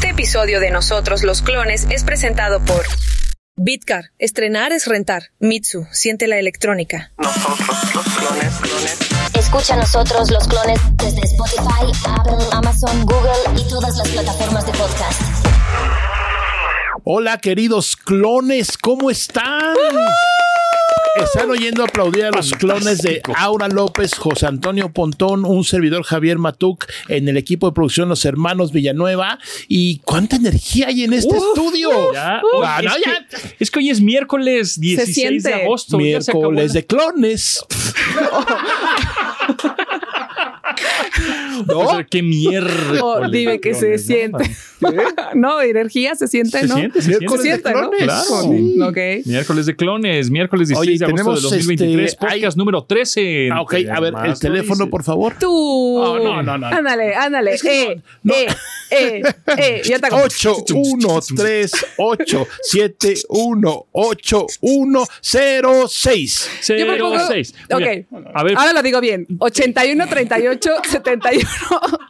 Este episodio de Nosotros los Clones es presentado por Bitcar. Estrenar es rentar. Mitsu. Siente la electrónica. Nosotros los clones, clones. Escucha a nosotros los clones desde Spotify, Apple, Amazon, Google y todas las plataformas de podcast. Hola, queridos clones, ¿cómo están? Están oyendo aplaudir a los clones de Aura López, José Antonio Pontón, un servidor Javier Matuk, en el equipo de producción Los Hermanos Villanueva. ¿Y cuánta energía hay en este estudio? Ya, es, no, que, ya. es que hoy es miércoles 16 de agosto. ya se acabó Miércoles la- de clones. O sea, qué mierda. Oh, dime que se siente. no, energía se siente, Se ¿no? siente, se Se siente. ¿no? clones. Claro. Sí, Ok. Miércoles de clones, miércoles 16 Oye, de agosto tenemos, de 2023, este, podcast número 13. Ah, ok, a ver, el teléfono, por favor. Tú. Oh, no, no, no. Ándale, ándale. Es que eh, no, no. eh, eh, eh. Ya te 8 1 3 8 7 1 8 1 0 6. Yo me pongo- 06. Muy Ok. bien. A ver, Ahora lo digo bien. 81 38 71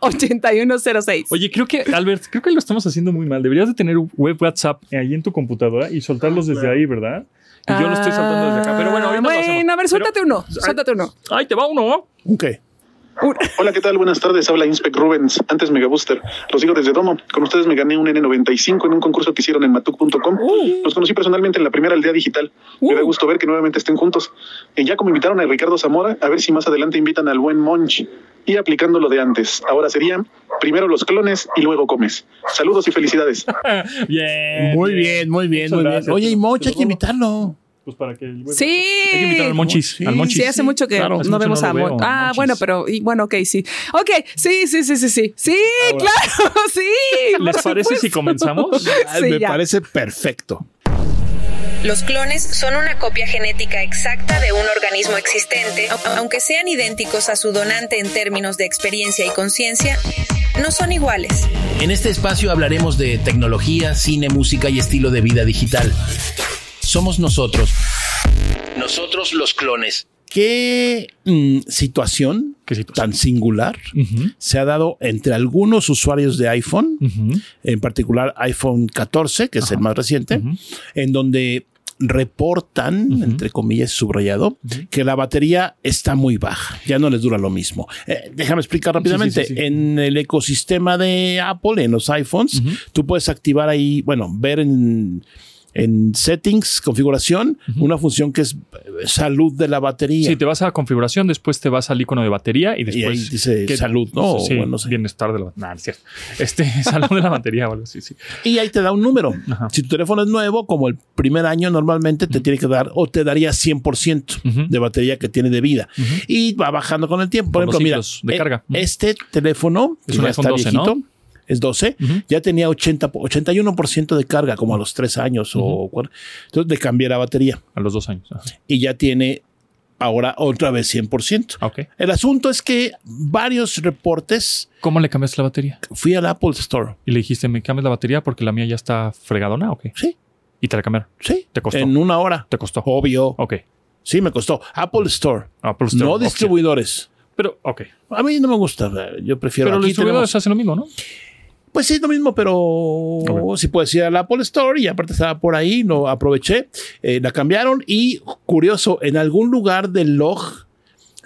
81 06. Oye, creo que, Albert, creo que lo estamos haciendo muy mal. Deberías de tener web WhatsApp ahí en tu computadora y soltarlos desde ahí, ¿verdad? Y yo lo estoy saltando desde acá. Pero bueno, ahorita lo hacemos. Ah, a ver, suéltate Pero- uno. Suéltate uno. Ahí te va uno. Ok. Hola, ¿qué tal? Buenas tardes. Habla Inspec Rubens, antes Megabooster. Los sigo desde Domo. Con ustedes me gané un N95 en un concurso que hicieron en matuk.com. Los conocí personalmente en la primera aldea digital. Me da gusto ver que nuevamente estén juntos. Y ya como invitaron a Ricardo Zamora, a ver si más adelante invitan al buen Monch. Y aplicando lo de antes. Ahora sería primero los clones y luego comes. Saludos y felicidades. Bien. Muy bien, muy bien, Muchas muy bien. Oye, y te hay que invitarlo. Pues para que el web Sí. Hay que invitar al Monchis. Sí. al Monchis. Sí, hace mucho que Claro, no vemos no a Ah, Monchis. bueno, pero y- bueno, ok, sí. Ok, sí, sí, sí, sí, sí. Sí, claro, sí. ¿Les parece si comenzamos? Sí, me ya. parece perfecto. Los clones son una copia genética exacta de un organismo existente, au- aunque sean idénticos a su donante en términos de experiencia y conciencia, no son iguales. En este espacio hablaremos de tecnología, cine, música y estilo de vida digital. Somos nosotros. Nosotros los clones. ¿Qué mm, situación, ¿Qué situación? tan singular se ha dado entre algunos usuarios de iPhone, en particular iPhone 14, que es el más reciente, en donde reportan, entre comillas, subrayado, que la batería está muy baja, ya no les dura lo mismo. Eh, déjame explicar rápidamente. sí, sí. En el ecosistema de Apple, en los iPhones, tú puedes activar ahí, bueno, ver en, en settings, configuración, una función que es eh, salud de la batería. Sí, te vas a configuración, después te vas al icono de batería y y después. ahí dice salud, ¿no? O Sí, bueno, no sé. bienestar de la batería. Nah, es cierto. Este, salud de la batería o algo así, sí. Y ahí te da un número. Ajá. Si tu teléfono es nuevo, como el primer año, normalmente te tiene que dar o te daría 100% Ujú. de batería que tiene de vida. Y va bajando con el tiempo. Por ejemplo, mira, de eh, carga. Este teléfono, Es que un iPhone está 12, viejito, ¿no? Es 12, Ujú. ya tenía 80, 81% de carga, como a los 3 años o cuatro. Entonces le cambié la batería A los dos años. Ajá. y ya tiene ahora otra vez 100%. Ok. El asunto es que varios reportes, ¿Cómo le cambias la batería? fui al Apple Store. Y le dijiste, ¿me cambias la batería porque la mía ya está fregadona? Ok. Sí, Y te la cambiaron. sí. ¿Te costó? En una hora. Te costó. Obvio. Ok. Sí, me costó. Apple Store. Apple Store, no distribuidores. Pero, ok. A mí no me gusta. Yo prefiero. Pero los distribuidores tenemos- hacen lo mismo, ¿no? Pues sí, es lo mismo, pero si puedes ir al Apple Store y aparte estaba por ahí, no aproveché. Eh, la cambiaron y curioso, en algún lugar del log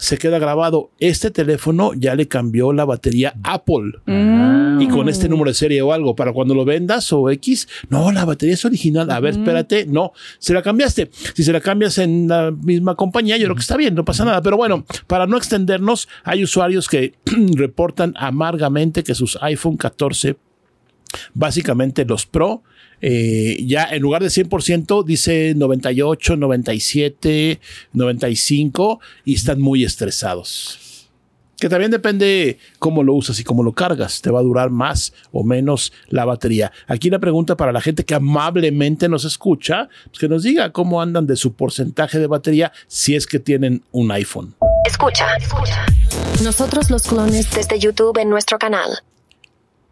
se queda grabado. Este teléfono ya le cambió la batería Apple. Mm. Y con este número de serie o algo, para cuando lo vendas o X, no, la batería es original. A ver, espérate, no, se la cambiaste. Si se la cambias en la misma compañía, yo creo que está bien, no pasa nada. Pero bueno, para no extendernos, hay usuarios que reportan amargamente que sus iPhone 14, básicamente los Pro, eh, ya en lugar de 100% dice 98, 97, 95 y están muy estresados. Que también depende cómo lo usas y cómo lo cargas. Te va a durar más o menos la batería. Aquí la pregunta para la gente que amablemente nos escucha, pues que nos diga cómo andan de su porcentaje de batería si es que tienen un iPhone. Escucha, escucha. Nosotros los clones desde YouTube en nuestro canal.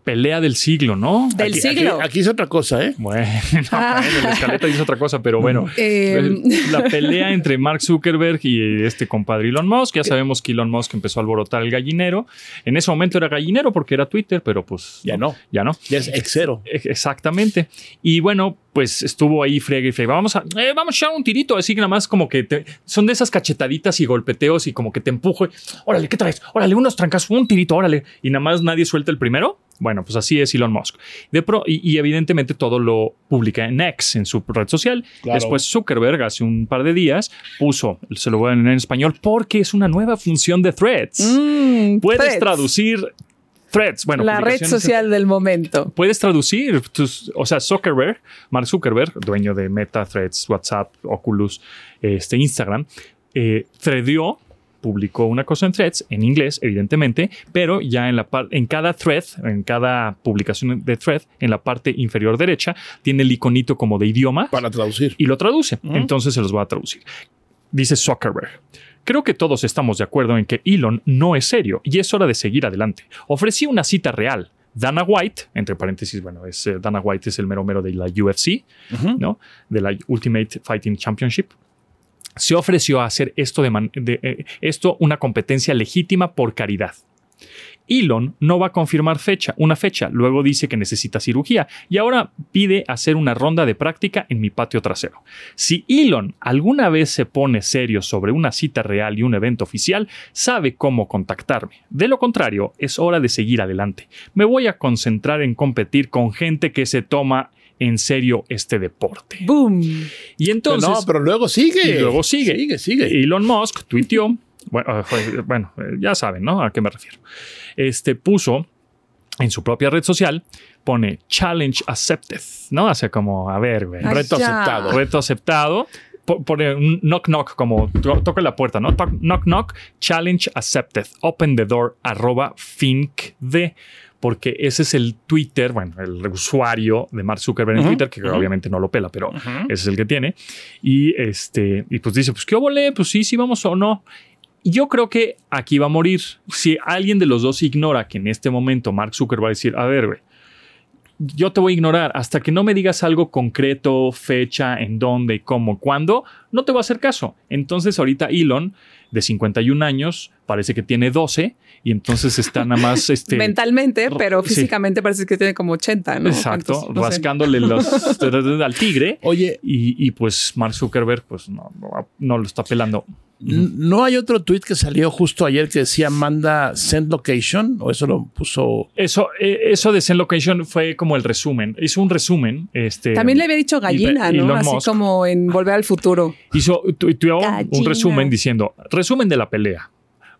Pelea del siglo, ¿no? Del Aquí- siglo. Aquí, aquí es otra cosa, ¿eh? Bueno, Ah. bueno, la escaleta dice otra cosa, pero bueno. Eh, la pelea entre Mark Zuckerberg y este compadre Elon Musk. Ya sabemos que Elon Musk empezó a alborotar el gallinero. En ese momento era gallinero porque era Twitter, pero pues. Ya no. Ya no. Ya es exero. Exactamente. Y bueno, pues estuvo ahí friegue y friegue. Vamos a, eh, vamos a echar un tirito. Así que nada más como que te- son de esas cachetaditas y golpeteos y como que te empujo. Órale, ¿qué traes? Órale, unos trancas, un tirito, órale. Y nada más nadie suelta el primero. Bueno, pues así es Elon Musk. De pro, y, y evidentemente todo lo publica en X, en su red social. Claro. Después Zuckerberg, hace un par de días, puso, se lo voy a leer en español, porque es una nueva función de Threads. mm, Puedes Threads, traducir Threads. Bueno, la red social del momento. puedes traducir tus, o sea, Zuckerberg, Mark Zuckerberg, dueño de Meta, Threads, WhatsApp, Oculus, este, Instagram, eh, threadió, publicó una cosa en Threads, en inglés, evidentemente, pero ya en la en cada thread, en cada publicación de thread, en la parte inferior derecha, tiene el iconito como de idioma Para traducir. y lo traduce. Entonces se los va a traducir. Dice Zuckerberg. Creo que todos estamos de acuerdo en que Elon no es serio y es hora de seguir adelante. Ofrecí una cita real. Dana White, entre paréntesis, bueno, es, eh, Dana White es el mero mero de la UFC, ¿no? De la Ultimate Fighting Championship. Se ofreció a hacer esto, de, eh, esto una competencia legítima por caridad. Elon no va a confirmar fecha, una fecha, luego dice que necesita cirugía y ahora pide hacer una ronda de práctica en mi patio trasero. Si Elon alguna vez se pone serio sobre una cita real y un evento oficial, sabe cómo contactarme. De lo contrario, es hora de seguir adelante. Me voy a concentrar en competir con gente que se toma en serio este deporte. Boom. Y entonces... no, pero luego sigue. Y luego sigue. Sigue, sigue. Elon Musk tuiteó, bueno, eh, bueno, eh, ya saben, ¿no? A qué me refiero. Este puso en su propia red social, pone challenge accepted, ¿no? O sea, como, a ver, güey. Reto aceptado. Reto aceptado. Po- Pone un knock knock, como to- toca la puerta, ¿no? Knock knock, challenge accepted, open the door, arroba fincd. Porque ese es el Twitter, bueno, el usuario de Mark Zuckerberg en Twitter, que obviamente no lo pela, pero ese es el que tiene. Y este, y pues dice, pues qué volé, pues sí, sí vamos o no. Yo creo que aquí va a morir. Si alguien de los dos ignora que en este momento Mark Zuckerberg va a decir, a ver, güey, yo te voy a ignorar hasta que no me digas algo concreto, fecha, en dónde, cómo, cuándo, no te voy a hacer caso. Entonces ahorita Elon, de 51 años, parece que tiene 12 y entonces está nada más este, Mentalmente, pero sí. físicamente parece que tiene como 80, ¿no? exacto, Entonces, no sé. rascándole los al tigre. Oye, Y, y pues Mark Zuckerberg pues no, no, no lo está pelando. ¿No hay otro tweet que salió justo ayer que decía manda send location? ¿O eso lo puso? Eso, eh, eso de Send Location fue como el resumen. Hizo un resumen. Este, También le había dicho gallina, Elon ¿no? Así Musk. como en Volver al Futuro. hizo un resumen diciendo, resumen de la pelea.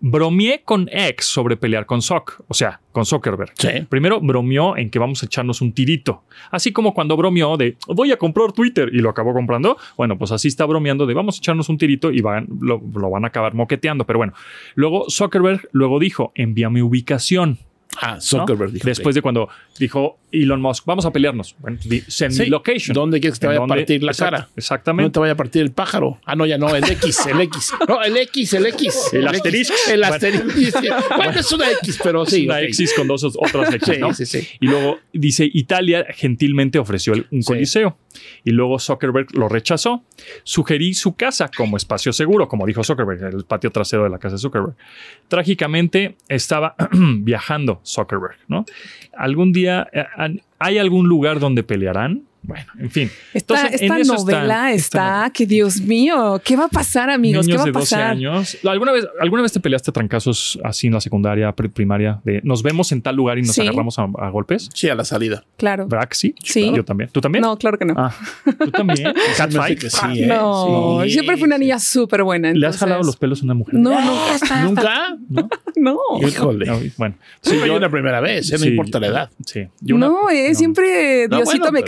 Bromeé con X sobre pelear con Zuck, o sea, con Zuckerberg. Sí. Primero bromeó en que vamos a echarnos un tirito. Así como cuando bromeó de voy a comprar Twitter y lo acabó comprando. Bueno, pues así está bromeando de vamos a echarnos un tirito y van, lo, lo van a acabar moqueteando. Pero bueno, luego Zuckerberg luego dijo envíame ubicación. Ah, ¿no? Zuckerberg dijo. Después de cuando dijo Elon Musk, vamos a pelearnos. Bueno, send me location. ¿Dónde quieres que te ¿En vaya a partir la Exacto, cara? Exactamente. No te vaya a partir el pájaro. Ah, no, ya no, el X, el X. No, el X, el X. El asterisco. El Bueno. asterisco. Bueno, es una X, pero sí. una ok. X con dos otras X, ¿no? sí, sí. Y luego dice, Italia gentilmente ofreció un Sí. coliseo. Y luego Zuckerberg lo rechazó. Sugerí su casa como espacio seguro, como dijo Zuckerberg, el patio trasero de la casa de Zuckerberg. Trágicamente estaba viajando Zuckerberg, ¿no? Algún día, eh, ¿hay algún lugar donde pelearán? Bueno, en fin. Esta, Entonces, en esta eso está- novela esta está, que Dios mío, ¿qué va a pasar, amigos? ¿Qué Niños va a de 12 pasar? años. ¿Alguna vez, ¿Alguna vez te peleaste a trancazos así en la secundaria, pri- primaria? De nos vemos en tal lugar y nos Sí. agarramos a, a golpes. Sí, a la salida. Claro. ¿Verdad que sí? Sí. Yo también. ¿Tú también? No, claro que no. Ah, tú también. Catfight. sí, ¿eh? no, Sí, siempre fui una niña súper buena. ¿Le has jalado los pelos a una mujer? No, nunca. ¿Nunca? No. Híjole. No, bueno. Sí, yo- una primera vez, ¿eh? no importa la edad. Sí. Yo una- no, eh, no. siempre No, Diosito bueno, me pero-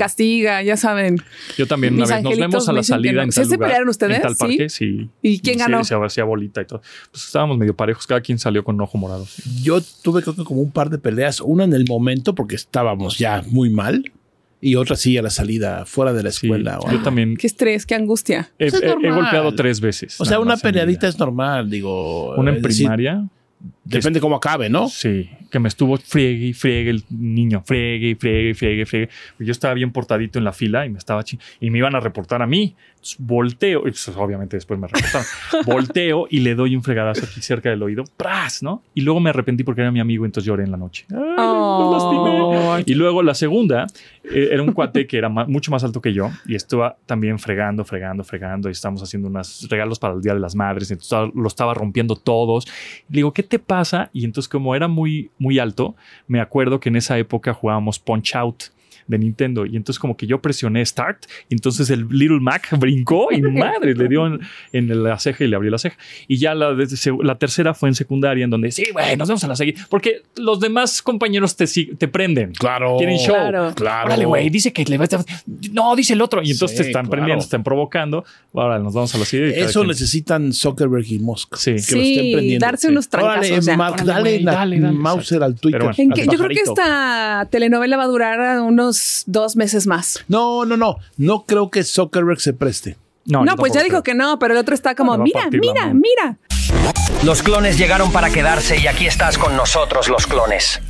ya saben. Yo también una Mis vez. Nos vemos a la salida no. en ¿Sí tal se lugar. pelearon ustedes? En tal ¿Sí? parque, sí. ¿Y quién Sí, ganó? Se hacía bolita y todo. Pues estábamos medio parejos. Cada quien salió con un ojo morado. Yo tuve creo que como un par de peleas, una en el momento porque estábamos ya muy mal y otra sí a la salida, fuera de la Sí, escuela. o yo también Qué estrés, qué angustia. he, Pues golpeado tres veces. O sea, una peleadita es normal, digo. Una en decir, primaria. Depende cómo acabe, ¿no? Sí, que me estuvo friegue y friegue el niño, friegue y friegue y friegue y friegue. Yo estaba bien portadito en la fila y me estaba y me iban a reportar a mí. Entonces, volteo, y pues, obviamente después me reportaron. volteo y le doy un fregadazo aquí cerca del oído, ¡pras! ¿no? Y luego me arrepentí porque era mi amigo, entonces lloré en la noche. ¡Ay, lo lastimé! Y luego la segunda eh, era un cuate que era mucho más alto que yo y estaba también fregando, fregando, fregando y estábamos haciendo unos regalos para el Día de las Madres, entonces lo estaba rompiendo todos. Le digo, ¿qué te pasa? Y entonces como era muy, muy alto, me acuerdo que en esa época jugábamos Punch Out de Nintendo y entonces como que yo presioné Start y entonces el Little Mac brincó y madre, le dio en, en la ceja y le abrió la ceja. Y ya la, la tercera fue en secundaria en donde, sí, güey, nos vemos a la seguida, porque los demás compañeros te, te prenden. Claro. Tienen show. Claro. Claro. Órale, güey, dice que le va a... No, dice el otro. Y entonces Sí, te están claro. prendiendo, te están provocando. Ahora nos vamos a la cada Eso quien- necesitan Zuckerberg y Musk. Sí. Que lo estén Sí, prendiendo. darse sí. unos trancazos. Órale. Mark, Órale, dale, la dale, dale, Mauser al Twitter. Yo creo que esta telenovela va a durar unos dos meses más. No, no, no. No creo que Zuckerberg se preste. No, yo pues ya dijo que no, pero el otro está como, mira, partir mira, mano". mira. Los clones llegaron para quedarse y aquí estás con nosotros, los clones.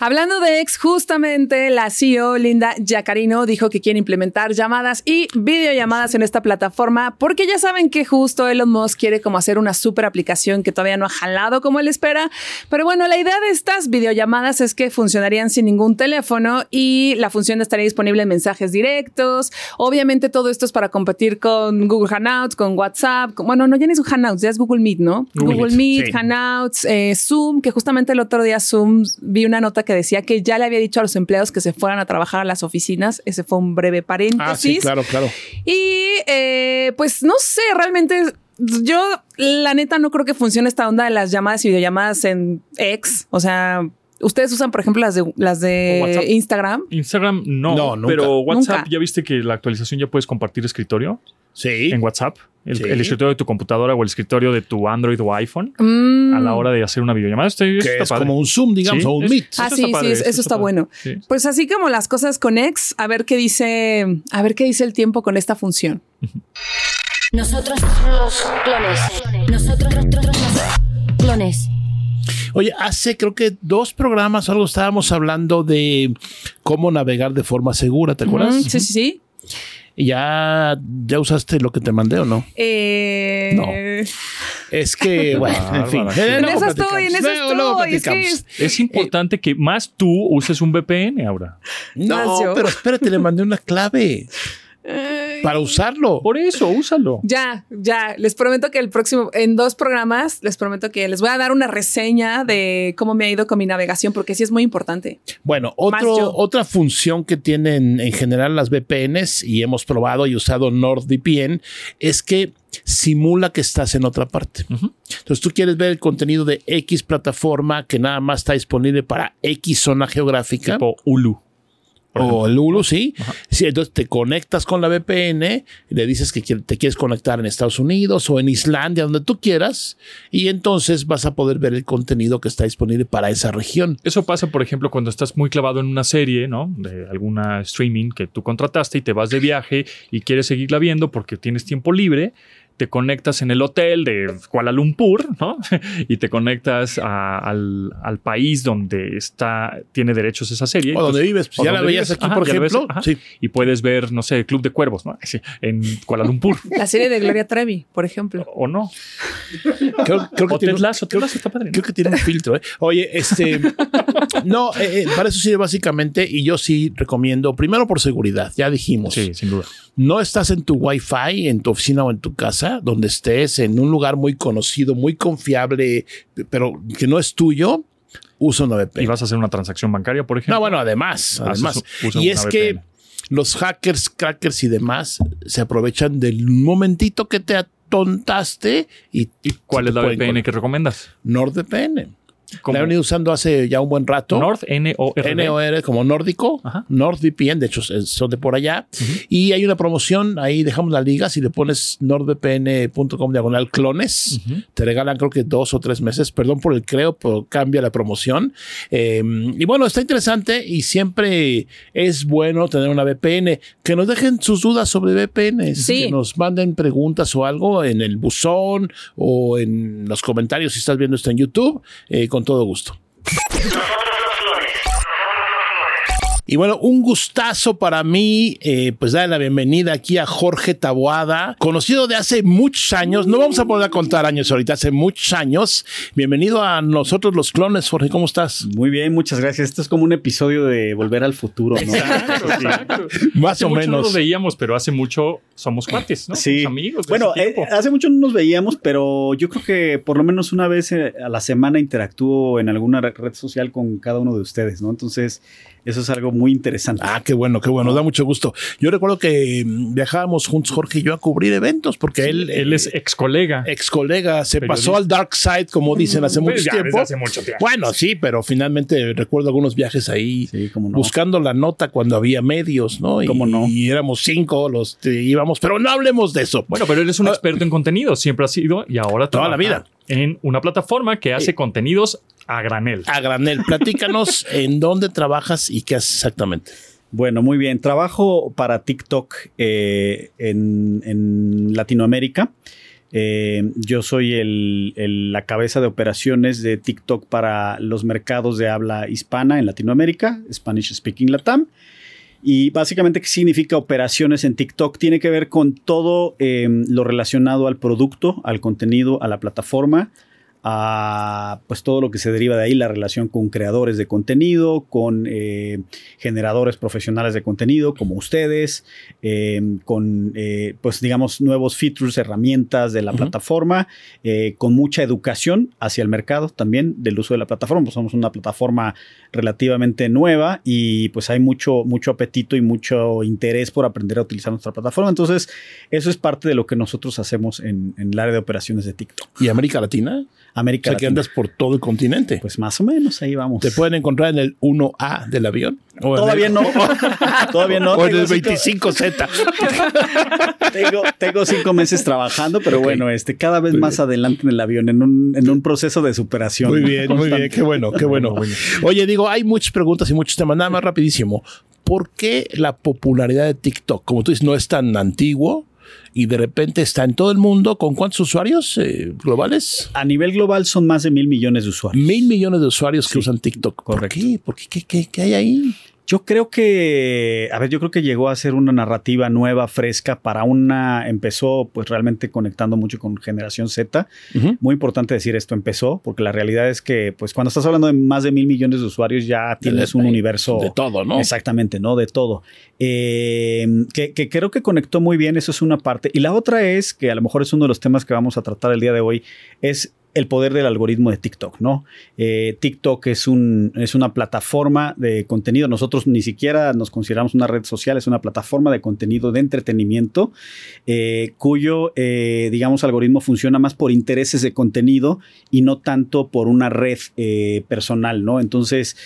Hablando de ex, justamente la CEO Linda Yacarino dijo que quiere implementar llamadas y videollamadas en esta plataforma porque ya saben que justo Elon Musk quiere como hacer una super aplicación que todavía no ha jalado como él espera. Pero bueno, la idea de estas videollamadas es que funcionarían sin ningún teléfono y la función estaría disponible en mensajes directos. Obviamente todo esto es para competir con Google Hangouts, con WhatsApp. con- bueno, no, ya ni es Hangouts, ya es Google Meet, ¿no? Google Google Meet, Meet, sí. Hangouts, eh, Zoom, que justamente el otro día Zoom vi una nota que decía que ya le había dicho a los empleados que se fueran a trabajar a las oficinas. Ese fue un breve paréntesis. Ah, sí, claro, claro. Y eh, pues no sé, realmente yo la neta no creo que funcione esta onda de las llamadas y videollamadas en X. O sea, ustedes usan, por ejemplo, las de las ¿O de WhatsApp? Instagram. Instagram no, No, nunca. pero WhatsApp Nunca. ya viste que la actualización ya puedes compartir escritorio Sí. en WhatsApp. El, Sí. el escritorio de tu computadora o el escritorio de tu Android o iPhone Mm. a la hora de hacer una videollamada. Esto, esto que está es padre. como un Zoom, digamos, Sí, o un es- Meet. Ah, Eso sí, está padre, sí, eso está bueno. Sí. Pues así como las cosas con X, a ver qué dice, a ver qué dice el tiempo con esta función. Nosotros los clones. Nosotros los clones. Oye, hace creo que dos programas o algo estábamos hablando de cómo navegar de forma segura, ¿te acuerdas? Mm, sí, sí, sí. Y ya, ya usaste lo que te mandé o no? Eh, No. Es que, bueno, en fin. Eh, En eso estoy, en eso estoy. Es que. Es importante que más tú uses un VPN ahora. No, pero espérate, le mandé una clave para usarlo. Por eso, úsalo. Ya, ya. Les prometo que el próximo, en dos programas, les prometo que les voy a dar una reseña de cómo me ha ido con mi navegación, porque sí es muy importante. Bueno, otro, otra función que tienen en general las VPNs y hemos probado y usado NordVPN es que simula que estás en otra parte. Entonces tú quieres ver el contenido de X plataforma que nada más está disponible para X zona geográfica. Tipo Hulu. O el Hulu, sí. sí. Entonces te conectas con la VPN, le dices que te quieres conectar en Estados Unidos o en Islandia, donde tú quieras, y entonces vas a poder ver el contenido que está disponible para esa región. Eso pasa, por ejemplo, cuando estás muy clavado en una serie, ¿no? De alguna streaming que tú contrataste y te vas de viaje y quieres seguirla viendo porque tienes tiempo libre. Te conectas en el hotel de Kuala Lumpur, ¿no? Y te conectas a- al, al país donde está, tiene derechos esa serie. O donde vives, pues, o ya la veías vives. aquí, por ves, ejemplo. Sí. Y puedes ver, no sé, Club de Cuervos, ¿no? Sí, en Kuala Lumpur. La serie de Gloria Trevi, por ejemplo. o no. Creo, creo que O tiene, Ted Lasso está padre. ¿no? creo que tiene un filtro. ¿eh? Oye, este. no, eh, eh, para eso sirve básicamente, y yo sí recomiendo, primero por seguridad, ya dijimos. Sí, sin duda. No estás en tu Wi-Fi, en tu oficina o en tu casa, donde estés en un lugar muy conocido, muy confiable, pero que no es tuyo, usa una VPN. Y vas a hacer una transacción bancaria, por ejemplo. No, bueno, además, además. Y es que los hackers, crackers y demás se aprovechan del momentito que te atontaste y, ¿Y cuál es la VPN que recomiendas? NordVPN. Como- La he venido usando hace ya un buen rato. North, N-O-R. NOR como nórdico, Ajá. NordVPN, de hecho son de por allá. Y hay una promoción, ahí dejamos la liga, si le pones nordvpn.com diagonal clones, te regalan creo que dos o tres meses, perdón por el creo, pero cambia la promoción. Eh, y bueno, está interesante y siempre es bueno tener una VPN. Que nos dejen sus dudas sobre VPN, Sí. que nos manden preguntas o algo en el buzón o en los comentarios si estás viendo esto en YouTube, eh, con todo gusto. Y bueno, un gustazo para mí, eh, pues darle la bienvenida aquí a Jorge Taboada, conocido de hace muchos años. No vamos a poder contar años ahorita, hace muchos años. Bienvenido a nosotros los clones, Jorge, ¿cómo estás? Muy bien, muchas gracias. Esto es como un episodio de Volver al Futuro, ¿no? Exacto. Más Hace o mucho no menos. nos veíamos, pero hace mucho somos cuates, ¿no? Sí. Somos amigos. Bueno, eh, hace mucho no nos veíamos, pero yo creo que por lo menos una vez eh, a la semana interactúo en alguna re- red social con cada uno de ustedes, ¿no? Entonces, eso es algo muy interesante. Ah, qué bueno, qué bueno, nos da mucho gusto. Yo recuerdo que mm, viajábamos juntos, Jorge y yo, a cubrir eventos, porque él, él es ex colega. ex colega, se Periodista. pasó al dark side, como dicen, hace Pues mucho ya, tiempo. hace mucho tiempo. Bueno, sí, pero finalmente recuerdo algunos viajes ahí, Sí, cómo no. buscando la nota cuando había medios, ¿no? Y, ¿Cómo no? y éramos cinco los íbamos, pero no hablemos de eso. Bueno, pero él es un experto en contenido, siempre ha sido y ahora Ah. Toda la vida. En una plataforma que hace contenidos a granel. a granel, platícanos en dónde trabajas y qué haces exactamente. Bueno, muy bien. Trabajo para TikTok eh, en, en Latinoamérica. Eh, yo soy el- el- la cabeza de operaciones de TikTok para los mercados de habla hispana en Latinoamérica, Spanish Speaking Latam. Y básicamente, ¿qué significa operaciones en TikTok? Tiene que ver con todo eh, lo relacionado al producto, al contenido, a la plataforma, a pues todo lo que se deriva de ahí, la relación con creadores de contenido, con eh, generadores profesionales de contenido como ustedes, eh, con eh, pues digamos nuevos features, herramientas de la plataforma, eh, con mucha educación hacia el mercado también del uso de la plataforma. Pues somos una plataforma relativamente nueva y pues hay mucho, mucho apetito y mucho interés por aprender a utilizar nuestra plataforma. Entonces, eso es parte de lo que nosotros hacemos en, en el área de operaciones de TikTok. ¿Y América Latina? O América sea, que andas por todo el continente. Pues más o menos ahí vamos. ¿Te pueden encontrar en el 1A del avión? ¿O Todavía el- no. Todavía no. O en el cinco- 25Z. Tengo, tengo cinco meses trabajando, pero bueno, este, cada vez más adelante en el avión, en un, en un proceso de superación. Muy bien, muy bien, qué bueno, qué bueno. Oye, digo, hay muchas preguntas y muchos temas, nada más rapidísimo. ¿Por qué la popularidad de TikTok, como tú dices, no es tan antiguo y de repente está en todo el mundo? ¿Con cuántos usuarios eh, globales? A nivel global son más de mil millones de usuarios. Mil millones de usuarios que usan TikTok. ¿Por correcto. qué? ¿Por qué? ¿Qué, qué- qué hay ahí? Yo creo que, a ver, yo creo que llegó a ser una narrativa nueva, fresca, para una, empezó pues realmente conectando mucho con generación Z. Muy importante decir esto, empezó, porque la realidad es que pues cuando estás hablando de más de mil millones de usuarios ya tienes un de- universo De todo, ¿no? Exactamente, ¿no? De todo. Eh, que, que creo que conectó muy bien, eso es una parte. Y la otra es, que a lo mejor es uno de los temas que vamos a tratar el día de hoy, es el poder del algoritmo de TikTok, ¿no? Eh, TikTok es, un, es una plataforma de contenido. Nosotros ni siquiera nos consideramos una red social, es una plataforma de contenido de entretenimiento eh, cuyo, eh, digamos, algoritmo funciona más por intereses de contenido y no tanto por una red personal, ¿no? Entonces,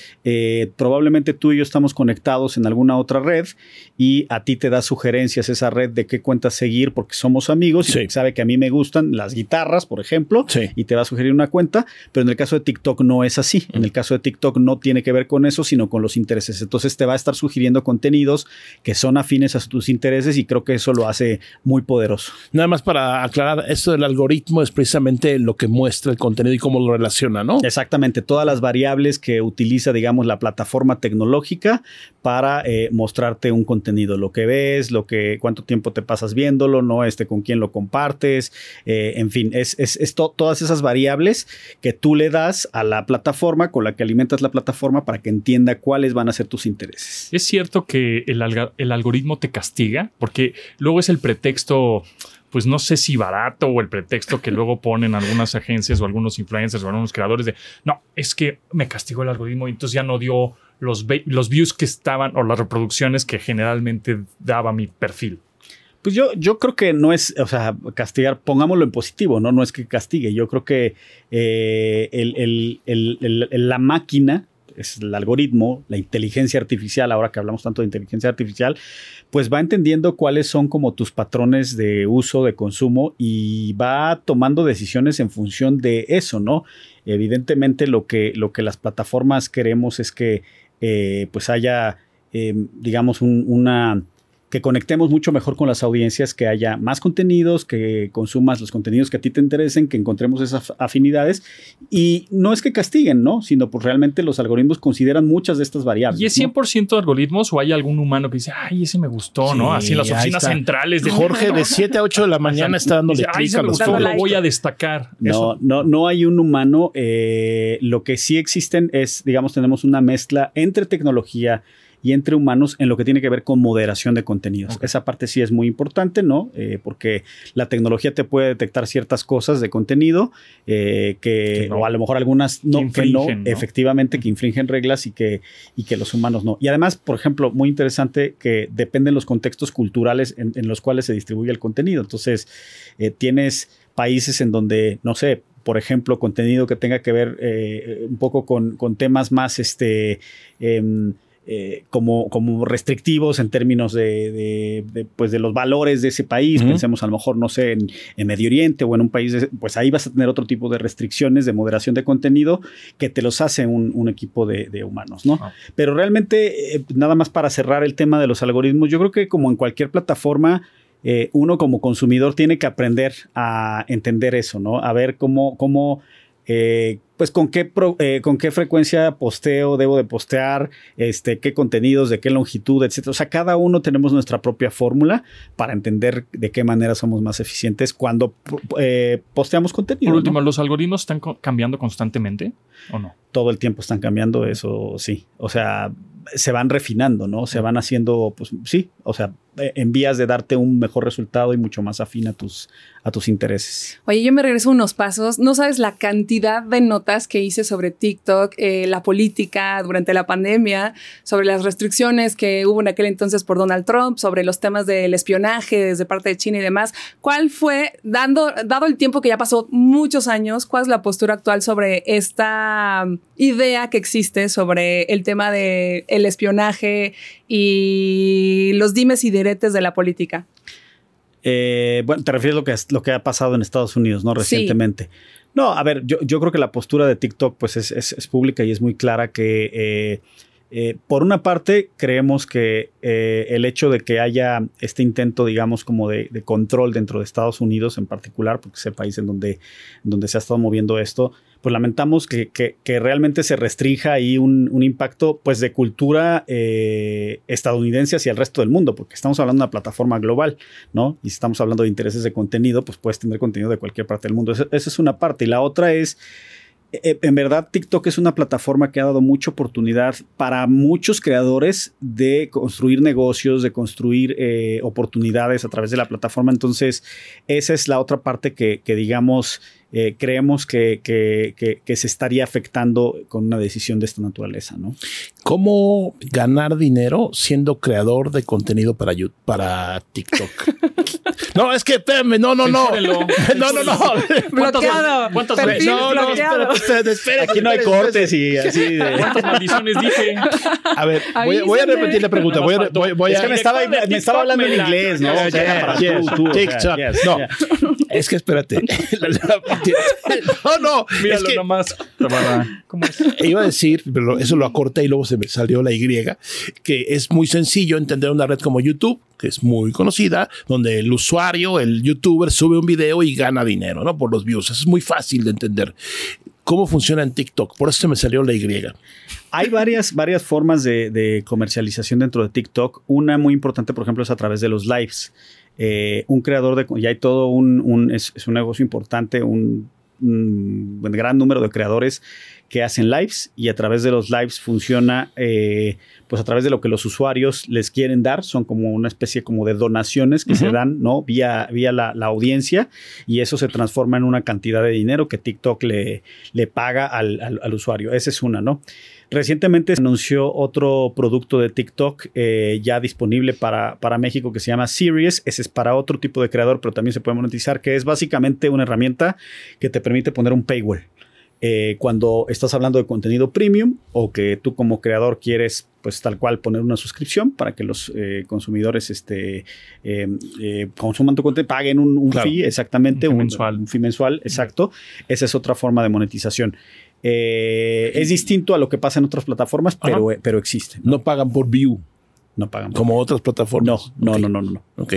probablemente tú y yo estamos conectados en alguna otra red y a ti te da sugerencias esa red de qué cuentas seguir porque somos amigos y Sí. sabe que a mí me gustan las guitarras, por ejemplo, Sí. y te va a sugerir una cuenta, pero en el caso de TikTok no es así. En el caso de TikTok no tiene que ver con eso, sino con los intereses. Entonces te va a estar sugiriendo contenidos que son afines a tus intereses y creo que eso lo hace muy poderoso. Nada más para aclarar, esto del algoritmo es precisamente lo que muestra el contenido y cómo lo relaciona, ¿no? Exactamente, todas las variables que utiliza, digamos, la plataforma tecnológica para eh, mostrarte un contenido, lo que ves, lo que, cuánto tiempo te pasas viéndolo, no, este, con quién lo compartes, eh, en fin, es, es, es to- todas esas variables que tú le das a la plataforma con la que alimentas la plataforma para que entienda cuáles van a ser tus intereses. ¿Es cierto que el, algoritmo te castiga? Porque luego es el pretexto, pues no sé si barato o el pretexto que luego ponen algunas agencias o algunos influencers o algunos creadores de, no, es que me castigó el algoritmo y entonces ya no dio los, los views que estaban o las reproducciones que generalmente daba mi perfil. Pues yo, yo creo que no es, o sea, castigar, pongámoslo en positivo, ¿no? No es que castigue. Yo creo que eh, el- el- el- la máquina, es el algoritmo, la inteligencia artificial, ahora que hablamos tanto de inteligencia artificial, pues va entendiendo cuáles son como tus patrones de uso, de consumo y va tomando decisiones en función de eso, ¿no? Evidentemente lo que, lo que las plataformas queremos es que eh, pues haya, eh, digamos, un- una que conectemos mucho mejor con las audiencias, que haya más contenidos, que consumas los contenidos que a ti te interesen, que encontremos esas afinidades. Y no es que castiguen, ¿no? Sino pues realmente los algoritmos consideran muchas de estas variables. ¿Y es ¿no? 100% algoritmos o hay algún humano que dice, ay, ese me gustó, ¿no? Así en las oficinas centrales de Jorge de 7 a 8 de la mañana está dándole clic a me los lo voy a destacar. No, Eso. no, no hay un humano. eh, lo que sí existen es, digamos, tenemos una mezcla entre tecnología y entre humanos en lo que tiene que ver con moderación de contenidos. Esa parte sí es muy importante, ¿no? Eh, porque la tecnología te puede detectar ciertas cosas de contenido eh, que, Que no. o a lo mejor algunas no, Que que no, efectivamente, que infringen reglas y que, y que los humanos no. Y además, por ejemplo, muy interesante que dependen los contextos culturales en, en los cuales se distribuye el contenido. Entonces, eh, tienes países en donde, no sé, por ejemplo, contenido que tenga que ver un poco con, con temas más este, em, eh, como, como restrictivos en términos de, de- de, pues de los valores de ese país. Pensemos a lo mejor, no sé, en, en Medio Oriente o en un país, de- pues ahí vas a tener otro tipo de restricciones de moderación de contenido que te los hace un, un equipo de, de humanos, ¿no? Ah. Pero realmente, eh, nada más para cerrar el tema de los algoritmos, yo creo que como en cualquier plataforma, eh, uno como consumidor tiene que aprender a entender eso, ¿no? A ver cómo, cómo eh, pues con qué, pro- eh, con qué frecuencia posteo, debo de postear, este, qué contenidos, de qué longitud, etcétera. O sea, cada uno tenemos nuestra propia fórmula para entender de qué manera somos más eficientes cuando eh, posteamos contenido. Por ¿no? último, ¿los algoritmos están cambiando constantemente o no? todo el tiempo están cambiando, eso sí. O sea, se van refinando, ¿no? Se van haciendo, pues sí, o sea, en vías de darte un mejor resultado y mucho más afín a tus, a tus intereses. Oye, yo me regreso unos pasos. No sabes la cantidad de notas que hice sobre TikTok, eh, la política durante la pandemia, sobre las restricciones que hubo en aquel entonces por Donald Trump, sobre los temas del espionaje desde parte de China y demás. ¿Cuál fue, dando, dado el tiempo que ya pasó muchos años, cuál es la postura actual sobre esta idea que existe sobre el tema del el espionaje y los dimes y diretes de la política? Eh, bueno, te refieres a lo que, lo que ha pasado en Estados Unidos, ¿no? Sí. Recientemente. No, a ver, yo, yo creo que la postura de TikTok pues es, es- es pública y es muy clara que eh, eh, por una parte creemos que el hecho de que haya este intento, digamos, como de, de control dentro de Estados Unidos en particular, porque es el país en donde, en donde se ha estado moviendo esto, pues lamentamos que, que- realmente se restrinja ahí un, un impacto pues de cultura eh, estadounidense hacia el resto del mundo, porque estamos hablando de una plataforma global, ¿no? Y si estamos hablando de intereses de contenido, pues puedes tener contenido de cualquier parte del mundo. Esa, es una parte. Y la otra es, eh, en verdad, TikTok es una plataforma que ha dado mucha oportunidad para muchos creadores de construir negocios, de construir eh, oportunidades a través de la plataforma. Entonces, esa es la otra parte que digamos, eh, creemos que, que- que- que se estaría afectando con una decisión de esta naturaleza, ¿no? ¿Cómo ganar dinero siendo creador de contenido para, YouTube, para TikTok? no, es que espérame, no, no, no. No, no, no. Bloqueado. Perfil No, no, bloqueado. espérate, espérate, Aquí no hay cortes y así de... ¿Cuántas maldiciones dije? A ver, voy, a- voy a repetir la pregunta. Voy a, voy, voy Es a- que me estaba, me estaba hablando en inglés, ¿no? Yes, tú, o sea, No, es que espérate. no, no. Es Míralo que nomás. ¿Cómo es? iba a decir, pero eso lo acorté y luego se me salió la Y, que es muy sencillo entender una red como YouTube, que es muy conocida, donde el usuario, el youtuber, sube un video y gana dinero, ¿no? Por los views. Eso es muy fácil de entender. ¿Cómo funciona en TikTok? Por eso se me salió la Y. Hay varias, varias formas de, de comercialización dentro de TikTok. Una muy importante, por ejemplo, es a través de los lives. Eh, un creador de... Ya hay todo un... un- es, es un negocio importante, un, un gran número de creadores que hacen lives y a través de los lives funciona eh, pues a través de lo que los usuarios les quieren dar. Son como una especie como de donaciones que se dan no vía vía la, la audiencia y eso se transforma en una cantidad de dinero que TikTok le, le paga al, al- al usuario. Esa es una no Recientemente se anunció otro producto de TikTok eh, ya disponible para, para México que se llama Series. Ese es para otro tipo de creador, pero también se puede monetizar, que es básicamente una herramienta que te permite poner un paywall. Eh, cuando estás hablando de contenido premium o que tú como creador quieres pues tal cual poner una suscripción para que los eh, consumidores este, eh, eh, consuman tu contenido, paguen un, un Claro. fee exactamente, Un fee un, mensual. un fee mensual, exacto. Esa es otra forma de monetización. Eh, es distinto a lo que pasa en otras plataformas, pero, eh, pero existe. No, No pagan por view, no pagan. por- como otras No, plataformas. no, Ok, no, no, no, no. Ok.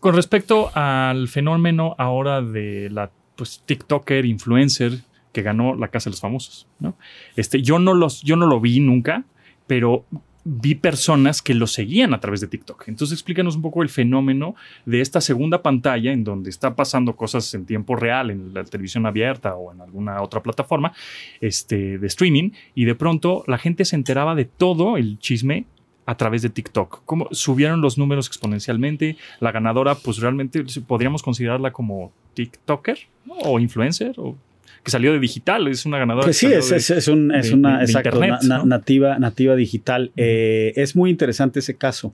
Con respecto al fenómeno ahora de la pues, TikToker, influencer que ganó la Casa de los Famosos, ¿no? Este, yo no los, yo no lo vi nunca, pero vi personas que lo seguían a través de TikTok. Entonces explícanos un poco el fenómeno de esta segunda pantalla en donde está pasando cosas en tiempo real en la televisión abierta o en alguna otra plataforma este, de streaming y de pronto la gente se enteraba de todo el chisme a través de TikTok. ¿Cómo subieron los números exponencialmente? La ganadora, pues realmente podríamos considerarla como TikToker o influencer o que salió de digital, es una ganadora. Pues sí, es, de- es, es un- es una de exacto, internet, na- na- ¿no? nativa, nativa digital. Eh, es muy interesante ese caso.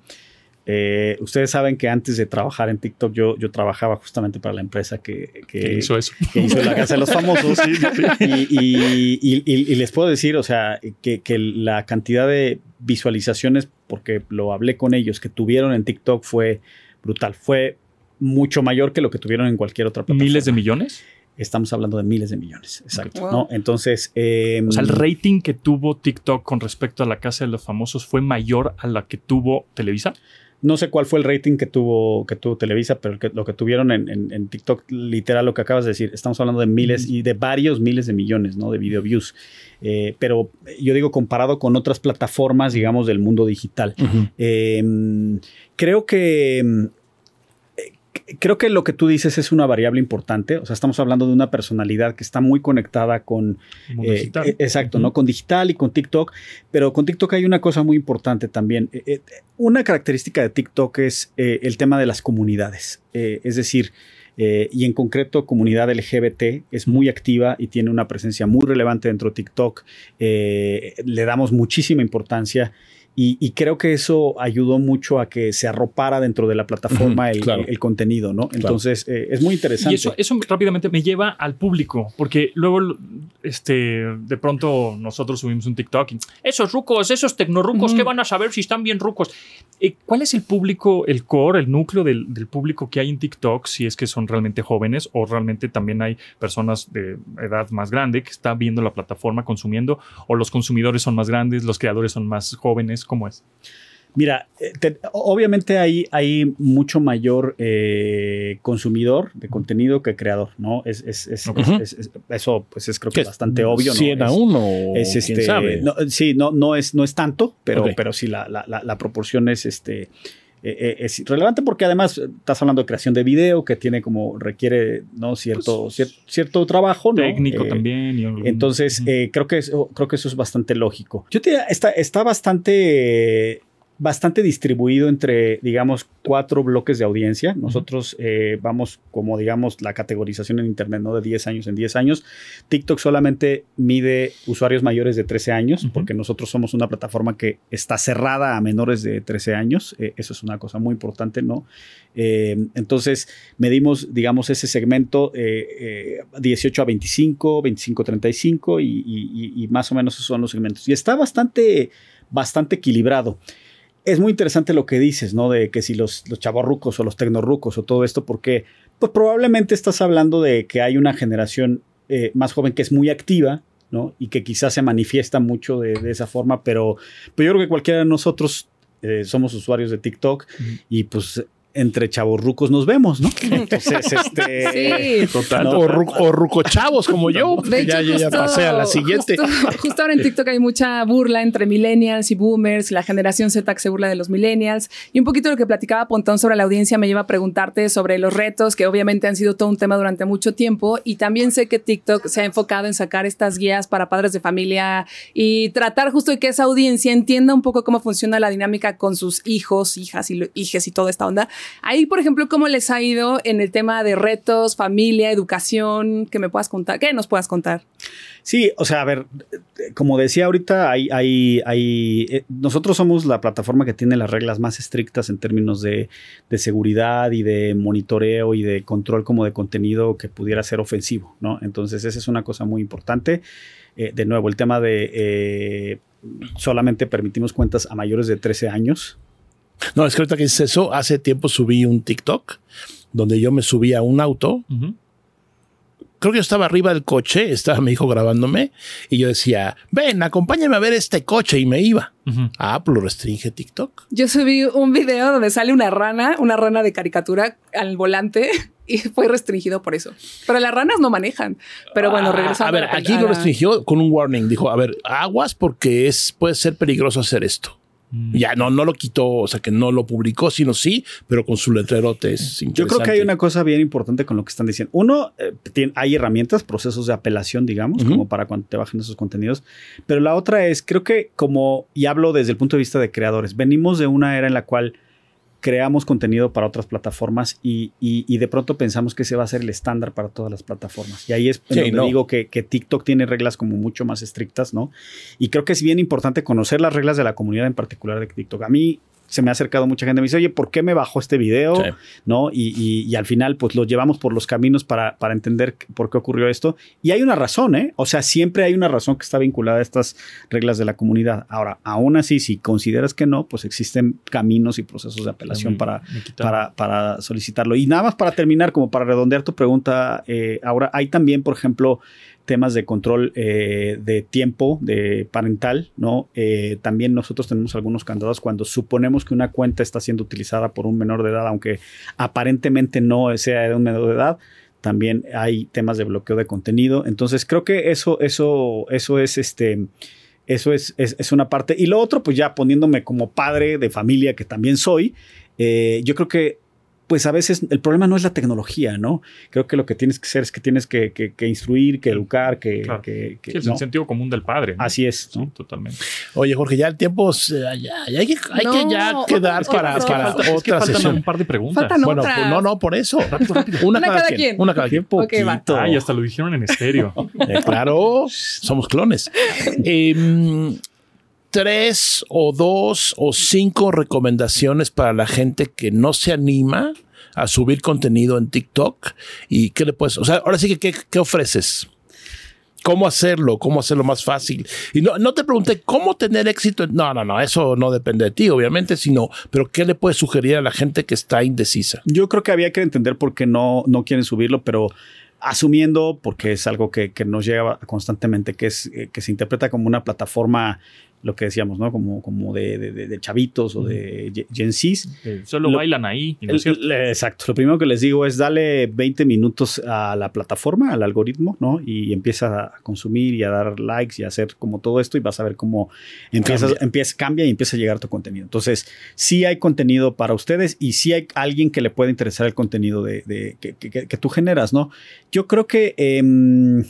Eh, ustedes saben que antes de trabajar en TikTok, yo, yo trabajaba justamente para la empresa que, que- que hizo eso. que hizo la Casa de los Famosos. Sí, y- y- y- y les puedo decir, o sea, que, que la cantidad de visualizaciones, porque lo hablé con ellos, que tuvieron en TikTok fue brutal. Fue mucho mayor que lo que tuvieron en cualquier otra plataforma. Miles de millones. Estamos hablando de miles de millones, exacto. Wow. ¿no? Entonces, eh, O sea, el rating que tuvo TikTok con respecto a la Casa de los Famosos fue mayor a la que tuvo Televisa. no sé cuál fue el rating que tuvo, que tuvo Televisa, pero que- lo que tuvieron en, en- en TikTok, literal lo que acabas de decir, estamos hablando de miles y de varios miles de millones ¿no? de video views. Eh, pero yo digo, comparado con otras plataformas, digamos, del mundo digital. Eh, creo que. Creo que lo que tú dices es una variable importante. O sea, estamos hablando de una personalidad que está muy conectada con, eh, digital. eh, exacto, ¿no? Con digital y con TikTok. Pero con TikTok hay una cosa muy importante también. Eh, eh, una característica de TikTok es eh, el tema de las comunidades. Es decir, y en concreto comunidad LGBT es muy activa y tiene una presencia muy relevante dentro de TikTok. Le damos muchísima importancia. Y, y creo que eso ayudó mucho a que se arropara dentro de la plataforma el, claro. el contenido, ¿no? Entonces, eh, es muy interesante. Y eso, eso rápidamente me lleva al público, porque luego este, de pronto nosotros subimos un TikTok y esos rucos, esos tecnorucos, ¿qué van a saber si están bien rucos? Eh, ¿Cuál es el público, el core, el núcleo del, del público que hay en TikTok, si es que son realmente jóvenes o realmente también hay personas de edad más grande que están viendo la plataforma, consumiendo, o los consumidores son más grandes, los creadores son más jóvenes? ¿Cómo es? Mira, eh, te- obviamente hay, hay mucho mayor eh, consumidor de contenido que creador, ¿no? Es, es- es- Ujú. es- es- eso pues es creo ¿Qué que es? bastante obvio, ¿no? 100 a Es- 1. es quién este, sabe. no, sí, no, no es, no es tanto, pero, pero sí la, la- la- la proporción es este. Eh, eh, es relevante porque además eh, estás hablando de creación de video que tiene como requiere no cierto cier- cierto trabajo ¿no? Técnico Eh, también. y algún- entonces, eh, creo, que eso, creo que eso es bastante lógico. Yo te está, está bastante, bastante distribuido entre, digamos, cuatro bloques de audiencia. Nosotros eh, vamos como, digamos, la categorización en Internet, ¿no? De 10 años en 10 años. TikTok solamente mide usuarios mayores de 13 años, porque nosotros somos una plataforma que está cerrada a menores de 13 años. Eh, eso es una cosa muy importante, ¿no? Eh, entonces, medimos, digamos, ese segmento eh, eh, 18 a 25, 25 a 35 y, y- y- y más o menos esos son los segmentos. Y está bastante, bastante equilibrado. Es muy interesante lo que dices, ¿no? De que si los, los chavorrucos o los tecnorrucos o todo esto, porque pues probablemente estás hablando de que hay una generación eh, más joven que es muy activa, ¿no? Y que quizás se manifiesta mucho de, de esa forma, pero, pero yo creo que cualquiera de nosotros eh, somos usuarios de TikTok y pues entre chavorrucos nos vemos, ¿no? Entonces, este... Sí. Total. No, o, ru- o rucochavos como yo. De hecho, ya, ya, ya justo- pasé a la siguiente. Justo, justo ahora en TikTok hay mucha burla entre millennials y boomers, la generación Z que se burla de los millennials. Y un poquito lo que platicaba Pontón sobre la audiencia me lleva a preguntarte sobre los retos que obviamente han sido todo un tema durante mucho tiempo. Y también sé que TikTok se ha enfocado en sacar estas guías para padres de familia y tratar justo de que esa audiencia entienda un poco cómo funciona la dinámica con sus hijos, hijas y hijes y toda esta onda Ahí, por ejemplo, ¿cómo les ha ido en el tema de retos, familia, educación? Que me puedas contar, ¿qué nos puedas contar? Sí, o sea, a ver, como decía ahorita, hay, hay, hay, eh, nosotros somos la plataforma que tiene las reglas más estrictas en términos de, de seguridad y de monitoreo y de control como de contenido que pudiera ser ofensivo, ¿no? Entonces, esa es una cosa muy importante. Eh, de nuevo, el tema de eh, solamente permitimos cuentas a mayores de 13 años. No, es que ahorita que dices eso, hace tiempo subí un TikTok donde yo me subí a un auto. Creo que yo estaba arriba del coche, estaba mi hijo grabándome y yo decía, ven, acompáñame a ver este coche y me iba. Ah, pues lo restringe TikTok. Yo subí un video donde sale una rana, una rana de caricatura al volante y fue restringido por eso. Pero las ranas no manejan. Pero bueno, Ah, regresando. A ver, la- aquí a lo restringió con un warning. Dijo, a ver, aguas porque es, puede ser peligroso hacer esto. Ya no, no lo quitó, o sea que no lo publicó, sino sí, pero con su letrerote es Yo creo que hay una cosa bien importante con lo que están diciendo. Uno, eh, tien- hay herramientas, procesos de apelación, digamos, como para cuando te bajen esos contenidos. Pero la otra es, creo que como, y hablo desde el punto de vista de creadores, venimos de una era en la cual creamos contenido para otras plataformas y, y- y de pronto pensamos que ese va a ser el estándar para todas las plataformas. Y ahí es Sí, donde no. digo que, que TikTok tiene reglas como mucho más estrictas, ¿no? Y creo que es bien importante conocer las reglas de la comunidad en particular de TikTok. A mí se me ha acercado mucha gente, me dice, oye, ¿por qué me bajó este video? Sí. ¿no? Y, y- y al final, pues lo llevamos por los caminos para, para entender por qué ocurrió esto. Y hay una razón, ¿eh? O sea, siempre hay una razón que está vinculada a estas reglas de la comunidad. Ahora, aún así, si consideras que no, pues existen caminos y procesos de apelación para, para, para solicitarlo. Y nada más para terminar, como para redondear tu pregunta, eh, ahora hay también, por ejemplo, temas de control eh, de tiempo, de parental, ¿no? Eh, también nosotros tenemos algunos candados cuando suponemos que una cuenta está siendo utilizada por un menor de edad, aunque aparentemente no sea de un menor de edad. También hay temas de bloqueo de contenido. Entonces creo que eso, eso, eso es este. Eso es, es, es una parte. Y lo otro, pues ya poniéndome como padre de familia, que también soy, eh, yo creo que pues a veces el problema no es la tecnología, ¿no? Creo que lo que tienes que hacer es que tienes que, que- que instruir, que educar, que... Claro. que- que- Sí, es ¿no? el sentido común del padre. ¿no? Así es, Sí, ¿no? totalmente. Oye, Jorge, ya el tiempo se- ya, ya hay que, hay No, que ya quedar es que para, para otra faltan sesión. un par de preguntas. Faltan Bueno, otras. pues no, no, por eso. Una, cada, quien. Una cada quien. Qué poquito. Ay, hasta lo dijeron en estéreo. Eh, claro, somos clones. Em, tres o dos o cinco recomendaciones para la gente que no se anima a subir contenido en TikTok y qué le puedes, o sea, ahora sí que qué, qué ofreces. ¿Cómo hacerlo? ¿Cómo hacerlo más fácil? Y no, no te pregunté cómo tener éxito. No, no, no, eso no depende de ti, obviamente, sino, pero ¿qué le puedes sugerir a la gente que está indecisa? Yo creo que había que entender por qué no, no quieren subirlo, pero asumiendo, porque es algo que, que nos llega constantemente, que, es, eh, que se interpreta como una plataforma, lo que decíamos, ¿no? Como, como de, de- de- de chavitos o de Gen- Zs. Eh, Solo Lo- bailan ahí. no es exacto. Lo primero que les digo es dale 20 minutos a la plataforma, al algoritmo, ¿no? Y empieza a consumir y a dar likes y a hacer como todo esto y vas a ver cómo empiezas, Cambia. empieza, cambia y empieza a llegar tu contenido. Entonces, sí hay contenido para ustedes y sí hay alguien que le puede interesar el contenido de, de- que, que- que- que tú generas, ¿no? Yo creo que em,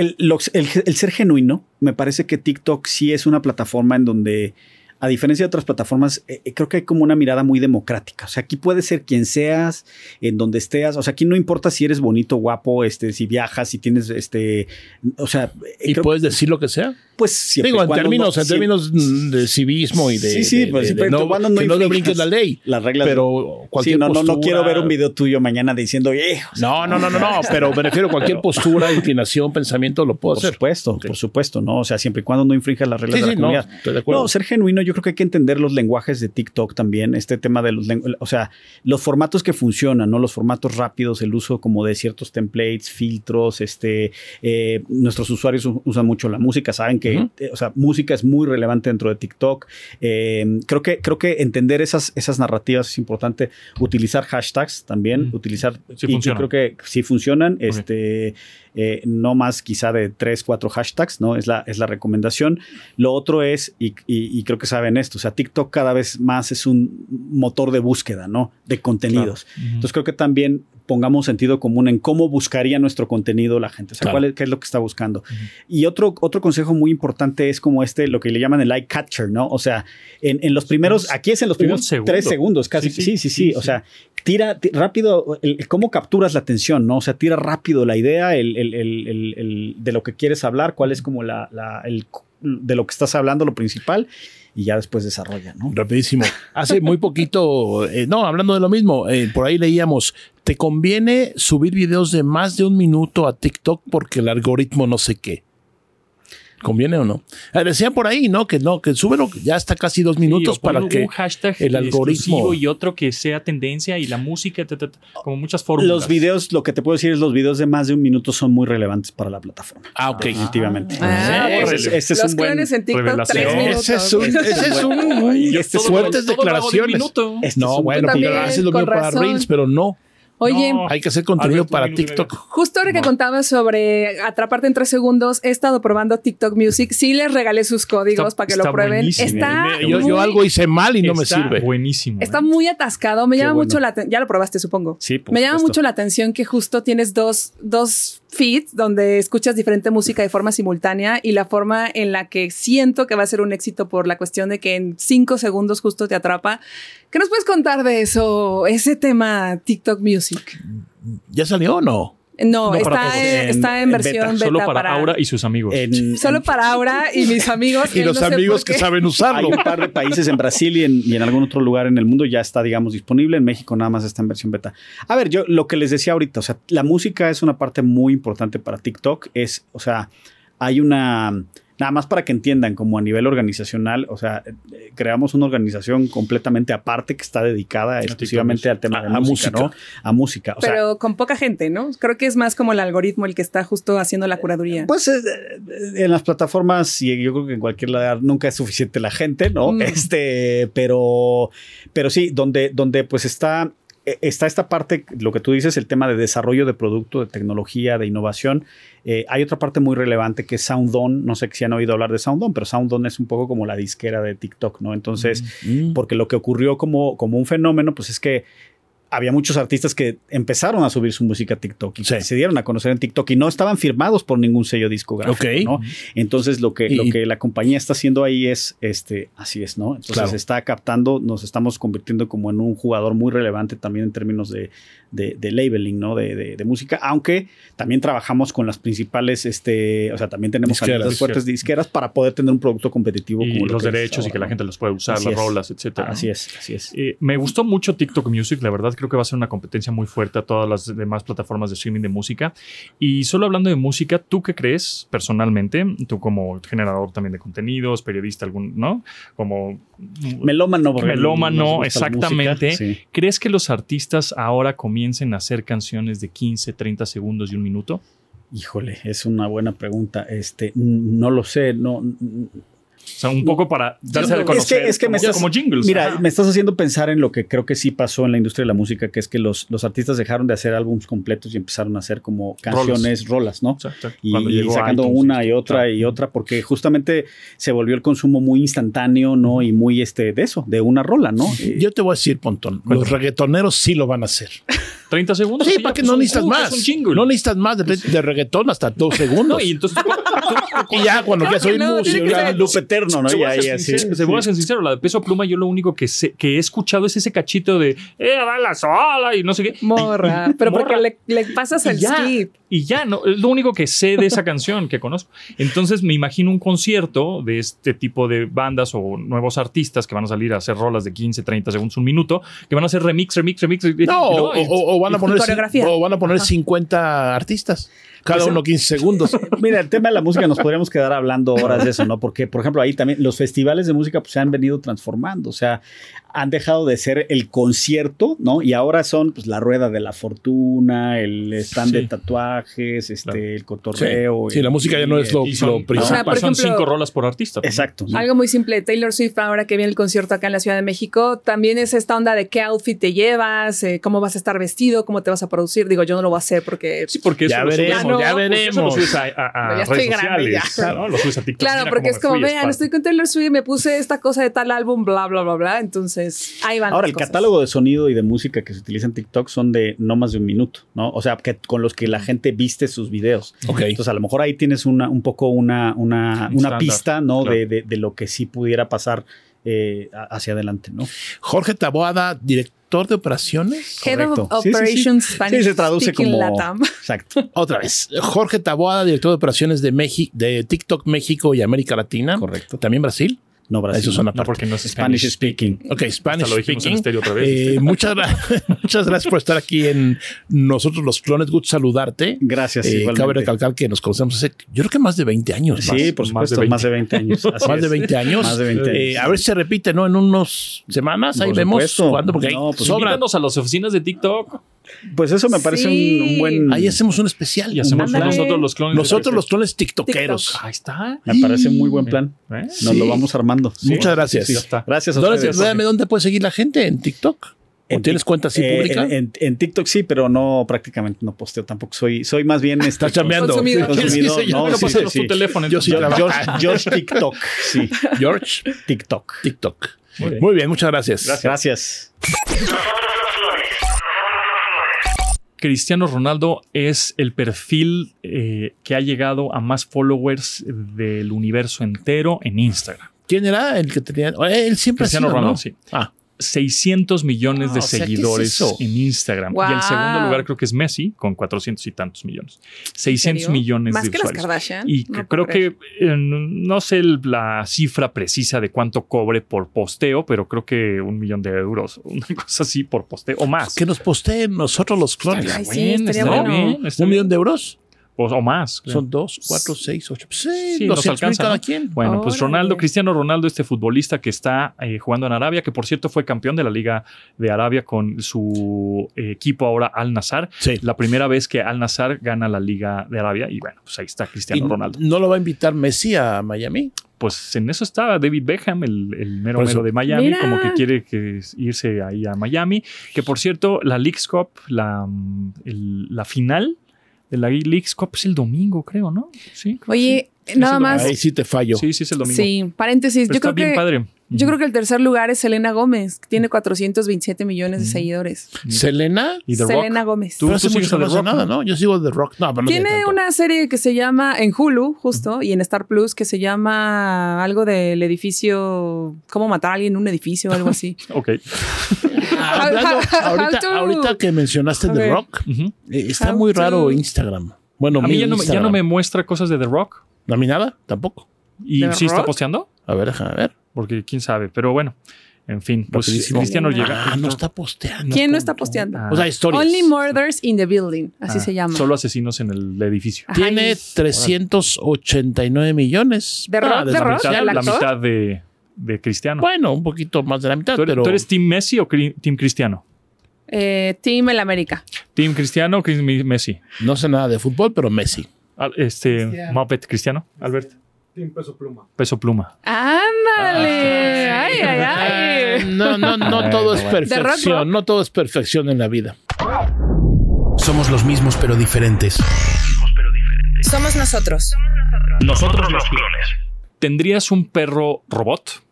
el, ser genuino, me parece que TikTok sí es una plataforma en donde, a diferencia de otras plataformas, eh, eh, creo que hay como una mirada muy democrática. O sea, aquí puedes ser quien seas, en donde estés. O sea, aquí no importa si eres bonito, guapo, este, si viajas, si tienes, este, o sea, eh, ¿Y creo- puedes decir lo que sea? pues siempre Digo, en términos, no- en términos de civismo y de, Sí, sí, de- pues, de- no, cuando no que no le brinques la ley. las reglas. Pero cualquier Sí, no, no, quiero ver un video tuyo mañana diciendo, eh, o sea, No, no, no, no, no, pero me refiero a cualquier postura, inclinación, pensamiento, lo puedo Por hacer. supuesto, por supuesto, ¿no? O sea, siempre y cuando no infrinjas las reglas Sí, de la sí, no, comunidad. estoy de acuerdo. No, ser genuino, yo creo que hay que entender los lenguajes de TikTok también, este tema de los, o sea, los formatos que funcionan, ¿no? Los formatos rápidos, el uso como de ciertos templates, filtros, este, eh, nuestros usuarios usan mucho la música, saben que, eh, o sea, música es muy relevante dentro de TikTok. Eh, creo que, creo que entender esas, esas narrativas es importante, utilizar hashtags también, utilizar, Sí y yo creo que sí funcionan, este, no más quizá de tres, cuatro hashtags, ¿no? Es la, es la recomendación. Lo otro es, y, y- y creo que saben esto, o sea, TikTok cada vez más es un motor de búsqueda, ¿no? De contenidos. Claro. Entonces creo que también pongamos sentido común en cómo buscaría nuestro contenido la gente, o sea, Claro. cuál es, qué es lo que está buscando. Y otro, otro consejo muy importante es como este, lo que le llaman el eye catcher, ¿no? O sea, en, en los primeros, aquí es en los primeros segundo. tres segundos, casi. Sí, Sí, sí, sí, sí. sí, o sea, tira ti- rápido, el- el cómo capturas la atención, ¿no? O sea, tira rápido la idea el, el- el- el- el- de lo que quieres hablar, cuál es como la, la- el, de lo que estás hablando, lo principal, y ya después desarrolla, ¿no? Rapidísimo. Hace muy poquito, eh, no, hablando de lo mismo, eh, por ahí leíamos, ¿te conviene subir videos de más de un minuto a TikTok porque el algoritmo no sé qué? ¿Conviene o no? Eh, decían por ahí, ¿no? Que no, que súbelo ya hasta casi dos minutos Sí, para que un hashtag el algoritmo- y otro que sea tendencia y la música, ta, ta, ta, como muchas fórmulas. Los videos, lo que te puedo decir es los videos de más de un minuto son muy relevantes para la plataforma. Ah, ok. Definitivamente. Ah, Sí, pues, ese, ese es Los un buen... clones en TikTok, revelación. tres minutos. Ese es un, ese es un este, todo- fuertes todo declaraciones. Este es No, un- bueno, También, porque haces lo mismo para. Reels, pero no. Oye, No. Hay que hacer contenido para TikTok. Justo ahora que contabas sobre atraparte en tres segundos, he estado probando TikTok Music. Sí les regalé sus códigos Está- para que lo prueben. buenísimo. Está, Yo, yo muy, algo hice mal y no me sirve. Buenísimo. está ¿eh? muy atascado. Me Qué llama bueno. mucho la atención. Ya lo probaste, supongo. Sí, por Me llama mucho la atención que justo tienes dos, dos feeds donde escuchas diferente música de forma simultánea y la forma en la que siento que va a ser un éxito por la cuestión de que en cinco segundos justo te atrapa. ¿Qué nos puedes contar de eso, ese tema TikTok Music? ¿Ya salió o no? No, está, en, En- está en, en versión beta. beta, Solo para, para Aura y sus amigos. en- Solo en- para Aura y mis amigos. Y los no amigos que saben Hay usarlo. un par de países en Brasil y en, y en algún otro lugar en el mundo ya está, digamos, disponible. En México nada más está en versión beta. A ver, yo lo que les decía ahorita, o sea, la música es una parte muy importante para TikTok. Es, o sea, hay una... Nada más para que entiendan, como a nivel organizacional, o sea, eh, creamos una organización completamente aparte que está dedicada exclusivamente al tema de A- a música. ¿no? A música. O sea, Pero con poca gente, ¿no? Creo que es más como el algoritmo el que está justo haciendo la curaduría. Pues eh, eh, en las plataformas y yo creo que en cualquier lugar nunca es suficiente la gente, ¿no? Mm. Este, pero, pero sí, donde, donde pues está, eh, está esta parte, lo que tú dices, el tema de desarrollo de producto, de tecnología, de innovación. Eh, hay otra parte muy relevante que es SoundOn. No sé si han oído hablar de SoundOn, pero SoundOn es un poco como la disquera de TikTok, ¿no? Entonces, Mm. porque lo que ocurrió como, como un fenómeno, pues es que había muchos artistas que empezaron a subir su música a TikTok y Sí. que se dieron a conocer en TikTok y no estaban firmados por ningún sello discográfico. Entonces lo que, Y- lo que la compañía está haciendo ahí es, este, así es, ¿no? Entonces Claro. está captando, nos estamos convirtiendo como en un jugador muy relevante también en términos de, de, de labeling, ¿no? De, de- de música, aunque también trabajamos con las principales, este, o sea, también tenemos Disqueras. fuertes disqueras para poder tener un producto competitivo y como lo los derechos y que la gente los puede usar, Así las es. rolas, etcétera. Así ¿no? es, así es. Eh, me gustó mucho TikTok Music, la verdad creo que va a ser una competencia muy fuerte a todas las demás plataformas de streaming de música. Y solo hablando de música, ¿tú qué crees personalmente? Tú como generador también de contenidos, periodista, algún, ¿no? Como Melómano, Melómano, exactamente. música, sí. ¿Crees que los artistas ahora comiencen a hacer canciones de 15, 30 segundos y un minuto? Híjole, es una buena pregunta. Este, no lo sé, no. O sea, un poco para darse a Es que- conocer es que me como, estás- como jingles. Mira, Ajá. me estás haciendo pensar en lo que creo que sí pasó en la industria de la música, que es que los, los artistas dejaron de hacer álbumes completos y empezaron a hacer como canciones, rolas, ¿no? Exacto. Y, sacando iTunes, una y otra claro. y otra, porque justamente se volvió el consumo muy instantáneo, ¿no? Y muy este de eso, de una rola, ¿no? Eh, Yo te voy a decir, Pontón, los reggaetoneros sí lo van a hacer. 30 segundos. Sí, para que pues, no un- necesitas uh, más. Es un jingle. No necesitas más de, de reggaetón hasta dos segundos. No, y entonces tú- tú- y ya cuando no, que ya, ser- loop eterno, ¿no? Te Y voy a ahí ser así. sincero, te voy a ser sincero, la de peso pluma, yo lo único que, sé- que he escuchado es ese cachito de eh, la sola y no sé qué. Morra. Pero Morra. porque le, le pasas el Y ya, skip. y ya, no, es lo único que sé de esa canción que conozco. Entonces me imagino un concierto de este tipo de bandas o nuevos artistas que van a salir a hacer rolas de 15, 30 segundos, un minuto, que van a hacer remix, remix, remix. No, o, y- o- o van a poner, o van a poner 50 artistas, cada uno 15 segundos. Mira, el tema de la música nos podríamos quedar hablando horas de eso, ¿no? Porque, por ejemplo, ahí también los festivales de música pues, se han venido transformando, o sea, han dejado de ser el concierto, ¿no? Y ahora son pues la rueda de la fortuna, el stand Sí. de mensajes, este, el cotorreo. Sí, la música ya no es lo, Y son, lo principal. O sea, por son ejemplo- cinco rolas por artista. también. Exacto. ¿no? Algo muy simple, Taylor Swift, ahora que viene el concierto acá en la Ciudad de México, también es esta onda de qué outfit te llevas, eh, cómo vas a estar vestido, cómo te vas a producir. Digo, yo no lo voy a hacer porque... Sí, porque Ya veremos, no, ya pues veremos. subes a, a- a Ya estoy redes sociales. ya. ¿no? Lo subes a TikTok. Claro, Mira porque es como, vean, estoy con Taylor Swift, me puse esta cosa de tal álbum, bla, bla, bla, bla. Entonces, ahí van. Ahora, las el cosas. catálogo de sonido y de música que se utiliza en TikTok son de no más de un minuto, ¿no? O sea, que con los que la gente viste sus videos. Ok. Entonces, a lo mejor ahí tienes una, un poco una, una, Un una pista, ¿no? claro. De, de- de lo que sí pudiera pasar eh, hacia adelante, ¿no? Jorge Taboada, director de operaciones. Head of Correcto. Sí, sí, sí. Operations Spanish se traduce como. Latam. Exacto. Otra vez. Jorge Taboada, director de operaciones de, México, de TikTok México y América Latina. Correcto. También Brasil. No, Brasil. Eso son No, aparte. porque no es Spanish Spanish. speaking. Ok, Spanish Hasta lo dijimos en speaking. estéreo otra vez. Eh, muchas, gra- muchas gracias por estar aquí en Nosotros los Clones. Good saludarte. Gracias. Eh, igualmente. cabe recalcar que nos conocemos hace, yo creo que más de 20 años. Sí, más. por más de supuesto, 20. más de 20 años. Más de es. 20 años. Más de 20 Eh, años. a ver si se repite, ¿no? En unas semanas. Ahí Por vemos cuándo, porque ahí No, pues sobra. Invítanos a las oficinas de TikTok Pues eso me parece Sí. un, un buen. Ahí hacemos un especial. y hacemos Ándale. nosotros los clones. Nosotros los clones tiktokeros. Ahí está. Me parece un muy buen plan. ¿Eh? Nos Sí. lo vamos armando. Sí. Muchas gracias. Ya está. Gracias a ¿Dónde, ustedes. dónde- dónde puede seguir la gente? ¿En TikTok? ¿O En tienes cuenta así eh, pública? En, en- en TikTok sí, pero no prácticamente no posteo tampoco. Soy, soy más bien este, Estás chambeando. Consumidor. Consumidor, Sí, no, Bueno, sí, sí, tu teléfono. Yo. Josh, Josh TikTok, sí, George, TikTok. TikTok. Muy bien. Muy bien, muchas gracias. Gracias. Cristiano Ronaldo es el perfil eh, que ha llegado a más followers del universo entero en Instagram. ¿Quién era el que tenía? Él siempre Cristiano ha sido, Ronaldo, ¿no? sí. Ah, 600 millones de o sea, ¿qué es seguidores en Instagram. Y el segundo lugar creo que es Messi, con 400 y tantos millones. 600 serio? millones Más de que las usuarios. Kardashian. Y No creo que eh, no sé el- la cifra precisa de cuánto cobre por posteo, pero creo que un millón de euros, una cosa así por posteo o más. que nos posteen nosotros los clones. Ay, sí, bueno. estaría ¿Un millón de euros? O, o más. creo. Son dos, cuatro, seis, ocho. Sí, Sí, nos 200 mil alcanza, cada ¿no? quien. Bueno, pues. Ronaldo, Cristiano Ronaldo, este futbolista que está eh, jugando en Arabia, que por cierto fue campeón de la Liga de Arabia con su eh, equipo ahora Al Nazar. Sí. La primera vez que Al Nazar gana la Liga de Arabia y bueno, pues ahí está ¿Y Cristiano Ronaldo. ¿No lo va a invitar Messi a Miami? Pues en eso está David Beckham, el, el mero mero de Miami, Mira. como que quiere que irse ahí a Miami. Que por cierto, la Leagues Cup, la, mm, el- la final de la Leagues Cup es el domingo, creo, ¿no? Sí. creo Oye. Nada el más. Ahí sí te fallo. Sí, sí, es el domingo. Sí, paréntesis. Pero Yo está creo, bien que, padre. yo creo que el tercer lugar es Selena Gómez, que tiene 427 millones de Mm. seguidores. ¿Selena? Y The Selena Rock. Gómez. Tú- Pero hace sigues no Rock, nada, ¿no? ¿no? Yo sigo The Rock. No, pero no Tiene una serie que se llama en Hulu, justo, y en Star Plus, que se llama algo del edificio, cómo matar a alguien en un edificio o algo así. Ok. Ah, hablando- ahorita, to- ahorita que mencionaste The. Rock, eh, está How muy to- raro Instagram. Bueno, A mí ya no me muestra cosas de The Rock. ¿No a mí nada? Tampoco. ¿Y ¿The sí está posteando? A ver, déjame ver. Porque quién sabe. Pero bueno, en fin. Pues Rapidísimo. Cristiano llega. Ah, no está posteando. ¿Quién no está posteando? Ah, O sea, historias. Only Murders in the Building, así ah, se llama. Solo asesinos en el edificio. Ajá, Tiene y- 389 millones. ¿De Rock, de La Rock? mitad, ¿El la mitad de, de Cristiano. Bueno, un poquito más de la mitad, ¿Tú, eres, pero tú eres Team Messi o cri- Team Cristiano? Eh, Team El América. Team Cristiano o Cris- Messi. no sé nada de fútbol, pero Messi. Este, Muppet Cristiano, Albert. Peso pluma. ¡Ándale! ¡Ay, ay, ay! No, no, no todo es perfección. No todo es perfección en la vida. Somos los mismos pero diferentes. Somos nosotros. Nosotros los clones. ¿Tendrías un perro robot?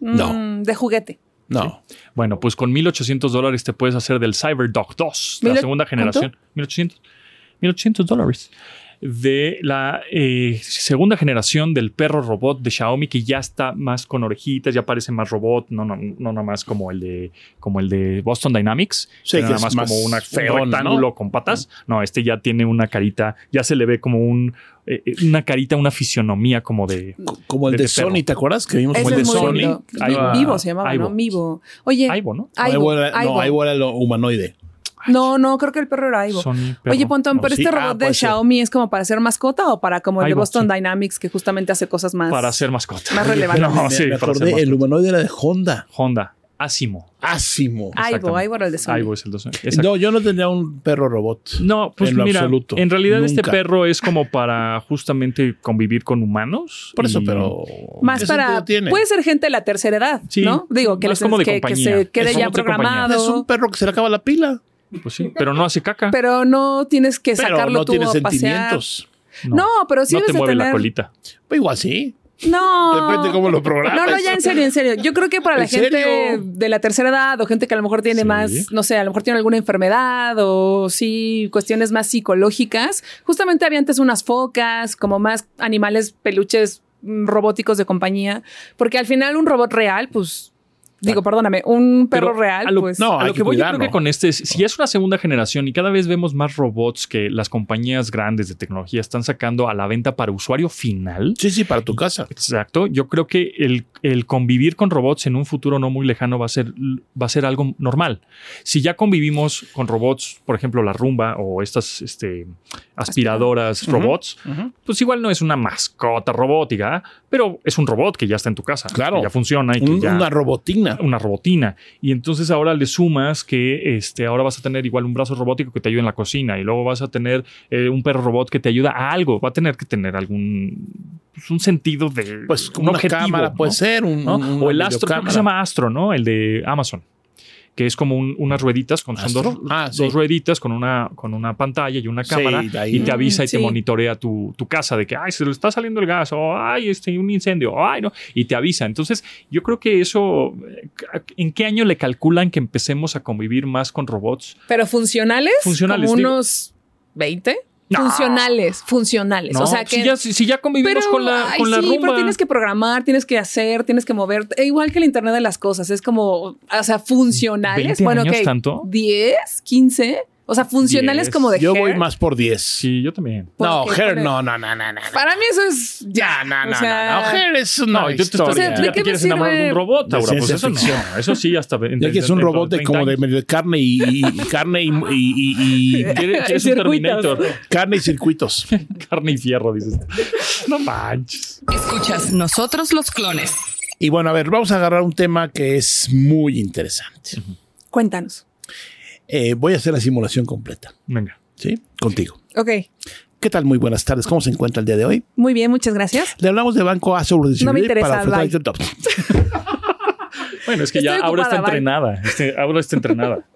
No. Mm, de juguete. No. Bueno, pues con 1800 dólares te puedes hacer del Cyberdog 2, la ¿Mil- segunda generación. 1800. 1800 dólares. De la eh, segunda generación del perro robot de Xiaomi que ya está más con orejitas, ya parece más robot, no, no, no nada más como el de, como el de Boston Dynamics, Sí, que que nada es más, más como una, feón, un rectángulo ¿no? con patas. No, este ya tiene una carita, ya se le ve como un, eh, una carita, una fisionomía como de... Como el De. Sony, ¿te acuerdas? Que vimos como el de Sony. Vivo se llamaba, Aibo. ¿no? Vivo. Oye, Aibo, ¿no? Aibo. no, ahí era lo humanoide. No, no, creo que el perro era Aibo. Sony, perro. Oye, Pontón, No, pero sí. este Ah, robot de ser. Xiaomi es como para ser mascota o para como el de Boston sí. Dynamics que justamente hace cosas más. Para ser mascota. Más relevante. No, sí, me para acordé, el humanoide era de Honda. Honda. Asimo. Asimo. Aibo. Aibo era el de Sony. Aibo es el de Sony. No, yo no tendría un perro robot. No, pues en lo mira, absoluto. en realidad este perro es como para justamente convivir con humanos. Por eso, y- pero. Más ¿qué para. tiene? Puede ser gente de la tercera edad, Sí, ¿no? Digo, que, les- como de que, que se quede Es ya programado. Es un perro que se le acaba la pila. Pues sí, pero no hace caca. Pero no tienes que Pero sacarlo no tú tiene a pasear. sentimientos. No, pero sí no te mueve la colita. Pues igual sí. No. Depende cómo lo programas. No, no, ya en serio, en serio. Yo creo que para la ¿En gente serio? de la tercera edad o gente que a lo mejor tiene Sí. más, no sé, a lo mejor tiene alguna enfermedad o sí, cuestiones más psicológicas. Justamente había antes unas focas, como más animales peluches mm, robóticos de compañía, porque al final un robot real, pues, digo, perdóname, un perro Pero real, a lo, pues... no, a lo que que voy, yo creo que con este, es- si es una segunda generación y cada vez vemos más robots que las compañías grandes de tecnología están sacando a la venta para usuario final. Sí, sí, para tu casa. Exacto. Yo creo que el, el convivir con robots en un futuro no muy lejano va a ser, va a ser algo normal. Si ya convivimos con robots, por ejemplo, la rumba o estas este, aspiradoras robots, pues igual no es una mascota robótica, pero es un robot que ya está en tu casa. Claro. que ya funciona y que ya Una robotina. una robotina. Y entonces ahora le sumas que este, ahora vas a tener igual un brazo robótico que te ayuda en la cocina y luego vas a tener eh, un perro robot que te ayuda a algo. Va a tener que tener algún pues, un sentido de Pues un una objetivo, cámara ¿no? puede ser. Un, o el Astro, creo que se llama Astro, ¿no? El de Amazon. Que es como un- unas rueditas, con, son ¿Astro? dos, Ah, sí. dos rueditas con una, con una pantalla y una cámara y te avisa y te monitorea tu, tu casa de que, ay, se le está saliendo el gas, o ay, este, un incendio, o ay, no, y te avisa. Entonces, yo creo que eso, eh, ¿en qué año le calculan que empecemos a convivir más con robots? Pero funcionales, Funcionales, como digo. unos 20. No. Funcionales, funcionales. No, o sea que si, ya, si- si ya convivimos Pero, con la, ay, con la sí, rumba. pero tienes que programar, tienes que hacer, tienes que mover. E igual que el Internet de las cosas, es como, o sea, funcionales. ¿20 bueno, años ok, tanto? 10, 15. O sea, funcionales 10. como de Yo voy más por 10. Sí, yo también. No, Hair, no, no, no, no, no. Para mí eso es ya. No, no, o sea, no, no. Hair es una No, historia. O sea, tú ¿de ya qué te me quieres enamorar de sirve? un robot, De Aura. Pues eso no. Eso sí, hasta. Ya que es un robot de como de medio de carne y, carne y, y- y- y- Es un Terminator. carne y circuitos. Carne y fierro, dices. No manches. Escuchas Nosotros los clones. Y bueno, a ver, vamos a agarrar un tema que es muy interesante. Cuéntanos. Eh, voy a hacer la simulación completa, Venga. ¿sí? Contigo. Ok, ¿Qué tal? Muy buenas tardes. ¿Cómo se encuentra el día de hoy? muy bien, muchas gracias. Le hablamos de Banco A sobre No me interesa, para bye. este top. Bueno, es que Estoy ya Aura está bye. entrenada. Este, Aura está entrenada.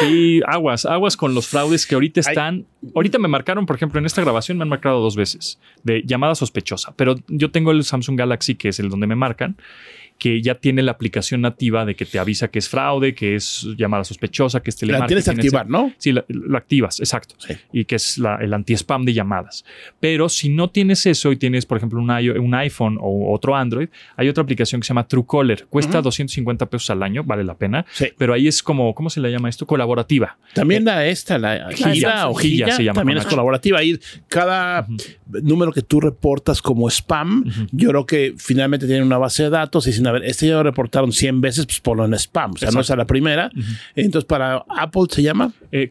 Sí, aguas, aguas con los fraudes que ahorita están. Ahorita me marcaron, por ejemplo, en esta grabación me han marcado dos veces de llamada sospechosa, pero yo tengo el Samsung Galaxy, que es el donde me marcan, que ya tiene la aplicación nativa de que te avisa que es fraude, que es llamada sospechosa, que es La telemarketing. tienes que activar. ¿no? Sí, la, la activas, exacto. Sí. Y que es la- el anti-spam de llamadas. Pero si no tienes eso y tienes, por ejemplo, un, iPhone o otro Android, hay otra aplicación que se llama Truecaller. Cuesta 250 pesos al año, vale la pena. Sí. Pero ahí es como, ¿cómo se le llama esto? Colaborativa. También la esta, la Gira o Gilla se llama también es colaborativa. Y cada número que tú reportas como spam, yo creo que finalmente tienen una base de datos y a ver, este ya lo reportaron 100 veces, pues ponlo en spam. O sea, no es a la primera. Entonces, para Apple se llama, Eh,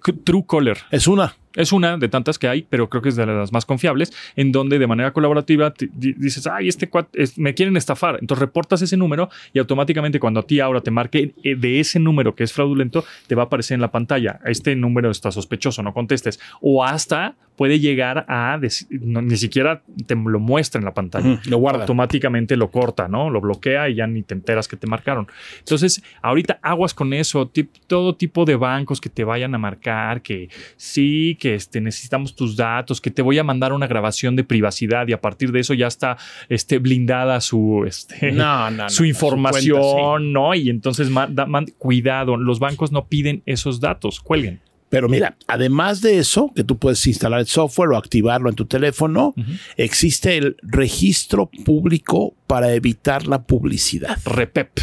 es una. Es una de tantas que hay, pero creo que es de las más confiables, en donde de manera colaborativa dices, ay, este es- me quieren estafar. Entonces reportas ese número y automáticamente cuando a ti ahora te marque eh, de ese número que es fraudulento, te va a aparecer en la pantalla. Este número está sospechoso, no contestes. O hasta puede llegar a, no, ni siquiera te lo muestra en la pantalla. Lo guarda. Automáticamente lo corta, ¿no? Lo bloquea y ya ni te enteras que te marcaron. Entonces, ahorita aguas con eso, todo tipo de bancos que te vayan a marcar, que sí, que este, necesitamos tus datos, que te voy a mandar una grabación de privacidad y a partir de eso ya está este, blindada su, este, No, no, no, su información, su cuenta, sí. ¿no? Y entonces, ma- da- man- cuidado, los bancos no piden esos datos, cuelguen. Pero mira, además de eso, que tú puedes instalar el software o activarlo en tu teléfono, existe el registro público para evitar la publicidad, Repep.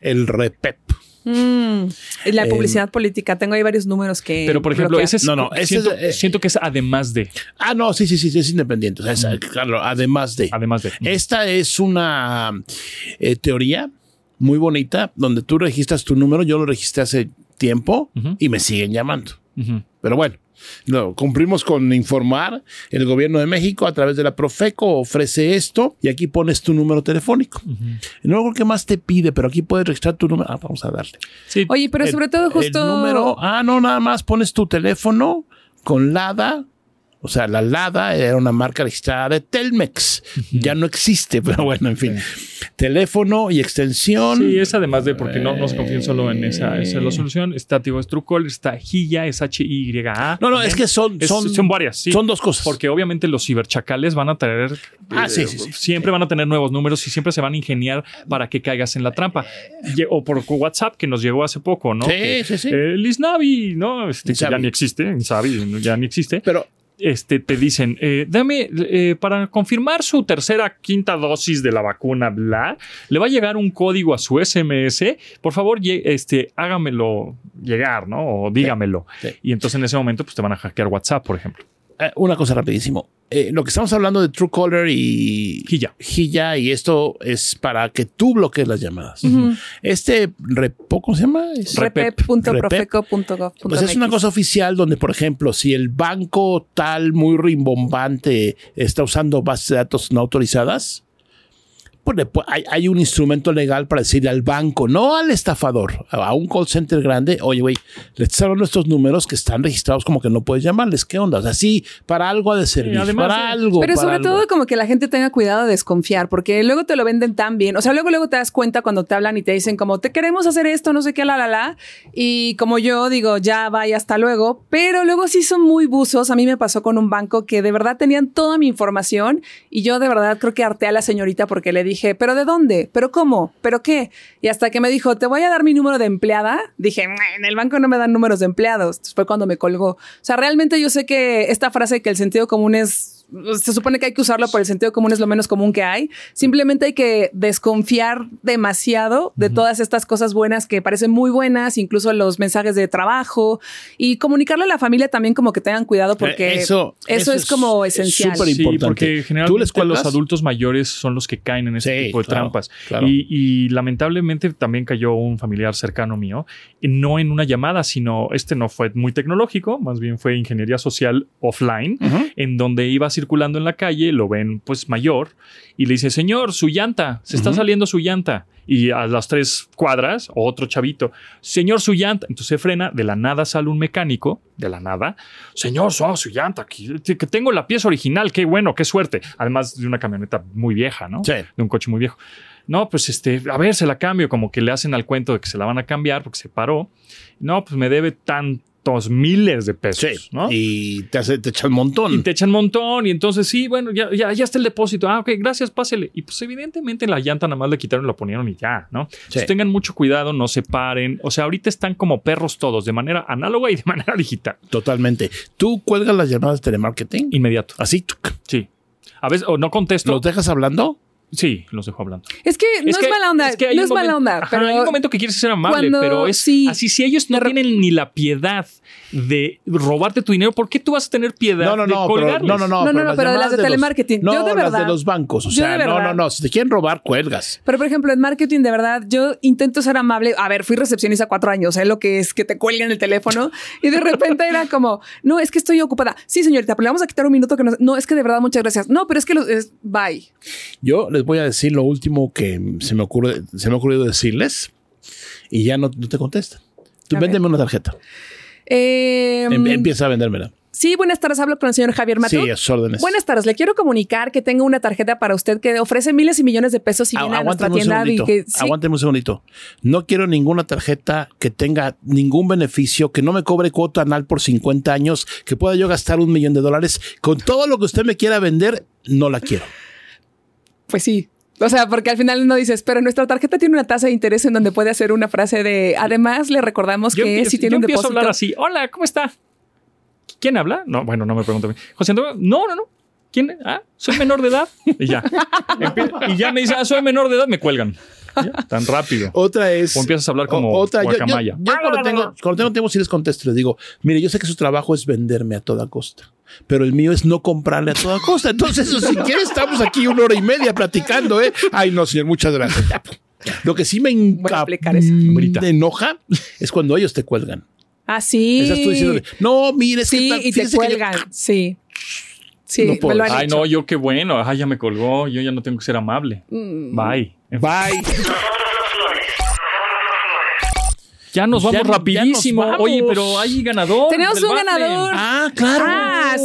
el REPEP. Mm, y la Eh, publicidad política, tengo ahí varios números que. Pero, por ejemplo, ese es, No, no, ese siento, es, eh, siento que es además de, Ah, no, sí, sí, sí, sí, es independiente. O sea, es, claro, además de. además de. Esta es una eh, teoría muy bonita donde tú registras tu número. Yo lo registré hace tiempo y me siguen llamando. Pero bueno, no, cumplimos con informar. El gobierno de México, a través de la Profeco, ofrece esto y aquí pones tu número telefónico. No creo que más te pide, pero aquí puedes registrar tu número. Ah, vamos a darle. Sí, Oye, pero El- sobre todo justo. El número, ah, no, nada más pones tu teléfono con LADA. O sea, la LADA era una marca registrada de Telmex. Ya no existe, pero bueno, en fin. Teléfono y extensión. Sí, es además de, porque no, no se confíen solo en esa, esa es la solución. Está, digo, es Truecaller, está Hilla, es H-Y-A. No, no, es que son, Es- son, son varias, sí. Son dos cosas. Porque obviamente los ciberchacales van a traer. Ah, eh, sí, sí, sí. Siempre van a tener nuevos números y siempre se van a ingeniar para que caigas en la trampa. O por WhatsApp, que nos llegó hace poco, ¿no? Sí, Que, sí, sí. eh, Lisnavi, ¿no? Este, que ya ni existe, Liznavi, ya ni existe. Pero Este, te dicen, eh, dame, eh, para confirmar su tercera, quinta dosis de la vacuna, bla, le va a llegar un código a su SMS. Por favor, este, hágamelo llegar, ¿no? O dígamelo. Sí. Y entonces en ese momento, pues te van a hackear WhatsApp, por ejemplo. Eh, una cosa rapidísimo. Eh, lo que estamos hablando de Truecaller y Hilla. Hilla, y esto es para que tú bloquees las llamadas. Este repo, ¿cómo se llama? Repep.profeco.gov.mx. Pues es una cosa oficial donde, por ejemplo, si el banco tal muy rimbombante está usando bases de datos no autorizadas, pues hay, hay un instrumento legal para decirle al banco, no al estafador, a un call center grande, oye, güey, le estás hablando estos números que están registrados como que no puedes llamarles, ¿qué onda? O sea, sí, para algo ha de servir, además para algo. Pero para sobre algo. todo como que la gente tenga cuidado de desconfiar, porque luego te lo venden tan bien. O sea, luego luego te das cuenta cuando te hablan y te dicen como, te queremos hacer esto, no sé qué, la, la, la. Y como yo digo, ya vaya, hasta luego. Pero luego sí son muy buzos. A mí me pasó con un banco que de verdad tenían toda mi información y yo de verdad creo que harté a la señorita porque le dije, ¿pero de dónde? ¿Pero cómo? ¿Pero qué? Y hasta que me dijo, te voy a dar mi número de empleada, dije, "Nah, en el banco no me dan números de empleados. Fue cuando me colgó. O sea, realmente yo sé que esta frase que el sentido común es se supone que hay que usarlo por el sentido común es lo menos común que hay. Simplemente hay que desconfiar demasiado de todas estas cosas buenas que parecen muy buenas, incluso los mensajes de trabajo y comunicarle a la familia también como que tengan cuidado porque Eh, eso, eso- eso es, es- como es esencial. súper Sí, importante. porque ¿Tú generalmente les los adultos mayores son los que caen en este Sí, tipo de claro, trampas. claro. Y, y lamentablemente también cayó un familiar cercano mío, y no en una llamada, sino este no fue muy tecnológico, más bien fue ingeniería social offline, en donde iba circulando en la calle, lo ven pues mayor, y le dice, señor, su llanta, se está saliendo su llanta. Y a las tres cuadras, otro chavito, señor, su llanta. Entonces se frena, de la nada sale un mecánico, de la nada, señor, su, su llanta, que, que tengo la pieza original, qué bueno, qué suerte. Además de una camioneta muy vieja, ¿no? Sí. De un coche muy viejo. No, pues este, a ver, se la cambio, como que le hacen al cuento de que se la van a cambiar porque se paró. No, pues me debe tantos miles de pesos, Sí, ¿no? y te, hace, te echa un montón. Y te echan un montón. Y entonces, sí, bueno, ya, ya, ya está el depósito. Ah, ok, gracias, pásele. Y pues, evidentemente, la llanta nada más le quitaron la ponieron y ya, ¿no? Entonces, tengan mucho cuidado, no se paren. O sea, ahorita están como perros todos, de manera análoga y de manera digital. Totalmente. ¿Tú cuelgas las llamadas de telemarketing? Inmediato. Así. Sí. A veces, o no contesto. ¿los dejas hablando? Sí, los dejo hablando. Es que no es, que- mala onda, es que hay no un es mala momento- onda, Ajá, pero hay un momento que quieres ser amable, cuando- pero es sí. así. Si ellos no tienen ni la piedad de robarte tu dinero, ¿por qué tú vas a tener piedad No, no, de no, pero, no, no, no. No, no, no, pero de las de los- telemarketing. No, Yo de las de verdad- los bancos. O sea, de no, no, verdad- no. Si te quieren robar, cuelgas. Pero, por ejemplo, en marketing, de verdad, yo intento ser amable. A ver, fui recepcionista cuatro años, sé lo que es que te cuelguen el teléfono y de repente era como, no, es que estoy ocupada. Sí, señorita, pero le vamos a quitar un minuto que no. No, es que de verdad, muchas gracias. No, pero es que los, es, bye. Yo les voy a decir lo último que se me ocurre, se me ha ocurrido decirles y ya no, no te contestan. Tú véndeme una tarjeta. Eh, Em- empieza a vendérmela. sí, buenas tardes. Hablo con el señor Javier Mato. Sí, a sus órdenes. Buenas tardes, le quiero comunicar que tengo una tarjeta para usted que ofrece miles y millones de pesos y viene a nuestra tienda y segundito. que sí, Aguántame un segundito. No quiero ninguna tarjeta que tenga ningún beneficio, que no me cobre cuota anual por 50 años, que pueda yo gastar un millón de dólares. Con todo lo que usted me quiera vender, no la quiero. Pues sí. O sea, porque al final no dices, pero nuestra tarjeta tiene una tasa de interés en donde puede hacer una frase de, además le recordamos Yo que empiezo, si tiene yo un empiezo a depósito. hablar así. Hola, ¿cómo está? ¿Quién habla? No, bueno, no me pregunto. a mí. José Antonio, no, no, no. ¿Quién? Ah, soy menor de edad. Y ya. Y ya me dice, ah, soy menor de edad, me cuelgan. Ya, tan rápido. Otra es. O empiezas a hablar como o- otra. Yo, yo- guacamaya. yo cuando, tengo, cuando tengo tiempo, sí les contesto. Les digo, mire, yo sé que su trabajo es venderme a toda costa, pero el mío es no comprarle a toda costa. Entonces, si quiere, estamos aquí una hora y media platicando, ¿eh? Ay, no, señor, muchas gracias. Lo que sí me Brita. enoja es cuando ellos te cuelgan. Ah, sí. Estás tú diciéndole, no, mire, es Sí, que tal- y te cuelgan. Sí. Sí, No me puedo. lo han Ay, hecho. no, yo qué bueno. Ay, ya me colgó. Yo ya no tengo que ser amable. Mm. Bye. Bye. Ya nos Ya vamos ya rapidísimo. nos vamos. Oye, pero hay ganador. Tenemos un ganador. Ah, claro. Ah,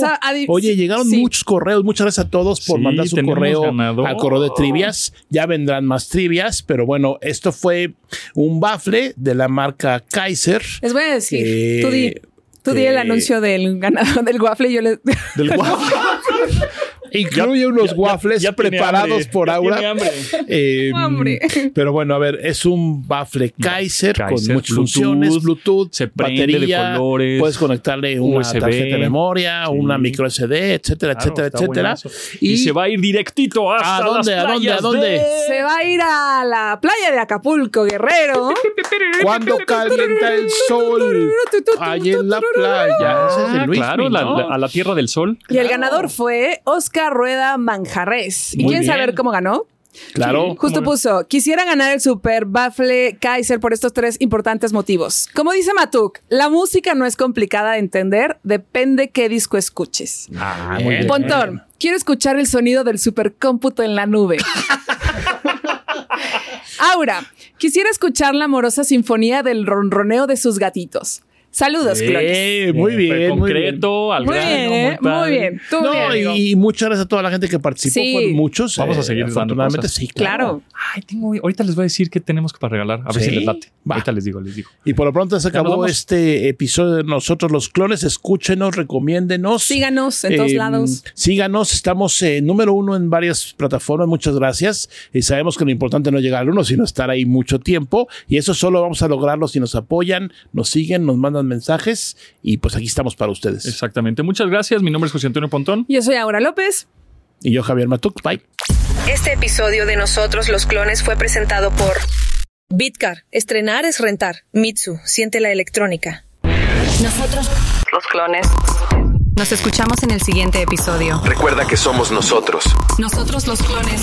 Oye, llegaron sí. muchos correos. Muchas gracias a todos por Sí, mandar su correo ganador. al correo de trivias. Ya vendrán más trivias, pero bueno, esto fue un bafle de la marca Kaiser. Les voy a decir, Eh, tú di, tú di el eh, anuncio del ganador del waffle y yo les... Del waffle. Incluye unos waffles ya preparados hambre, por Aura. tiene hambre. Eh, Hambre. Pero bueno, a ver, es un baffle Kaiser, Kaiser, con muchas Bluetooth, funciones, Bluetooth, se prende de batería, colores, puedes conectarle una USB, tarjeta de memoria, sí. una micro SD, etcétera, Claro, etcétera, etcétera. Y, se va a ir directito hasta ¿A dónde, las a dónde, a dónde? de- Se va a ir a la playa de Acapulco, Guerrero. Cuando calienta el sol, ahí en la playa. Ese es de Ah, claro, la- ¿no? la- a la Tierra del Sol. Y el ganador fue Oscar Rueda Manjarres. ¿Y Muy quieren bien. saber cómo ganó? Claro. Justo puso, quisiera ganar el Super Baffle Kaiser por estos tres importantes motivos. Como dice Matuk, la música no es complicada de entender, depende qué disco escuches. Ah, muy bien. Pontón, quiero escuchar el sonido del supercómputo en la nube. Aura, quisiera escuchar la amorosa sinfonía del ronroneo de sus gatitos. Saludos, clones. Eh, muy bien, muy bien. concreto, al Muy grano, bien, ¿eh? padre. Muy bien. Tú No, bien, y, y muchas gracias a toda la gente que participó. Sí. Fueron muchos. Vamos a eh, seguir dando Afortunadamente, cosas. sí, claro. Claro. Ay, tengo, ahorita les voy a decir qué tenemos para regalar. A ver Sí. si les late. Va. Ahorita les digo, les digo. Y por lo pronto se acabó este episodio de Nosotros los Clones. Escúchenos, recomiéndenos. Síganos en todos Eh, lados. Síganos, estamos eh, número uno en varias plataformas. Muchas gracias. Y sabemos que lo importante no es llegar al uno, sino estar ahí mucho tiempo. Y eso solo vamos a lograrlo si nos apoyan, nos siguen, nos mandan mensajes. Y pues aquí estamos para ustedes. Exactamente. Muchas gracias. Mi nombre es José Antonio Pontón. Yo soy Aura López. Y yo, Javier Matuk. Bye. Este episodio de Nosotros los Clones fue presentado por Bitcar. Estrenar es rentar. Mitsu. Siente la electrónica. Nosotros Los clones. Nos escuchamos en el siguiente episodio. Recuerda que somos nosotros. Nosotros los clones.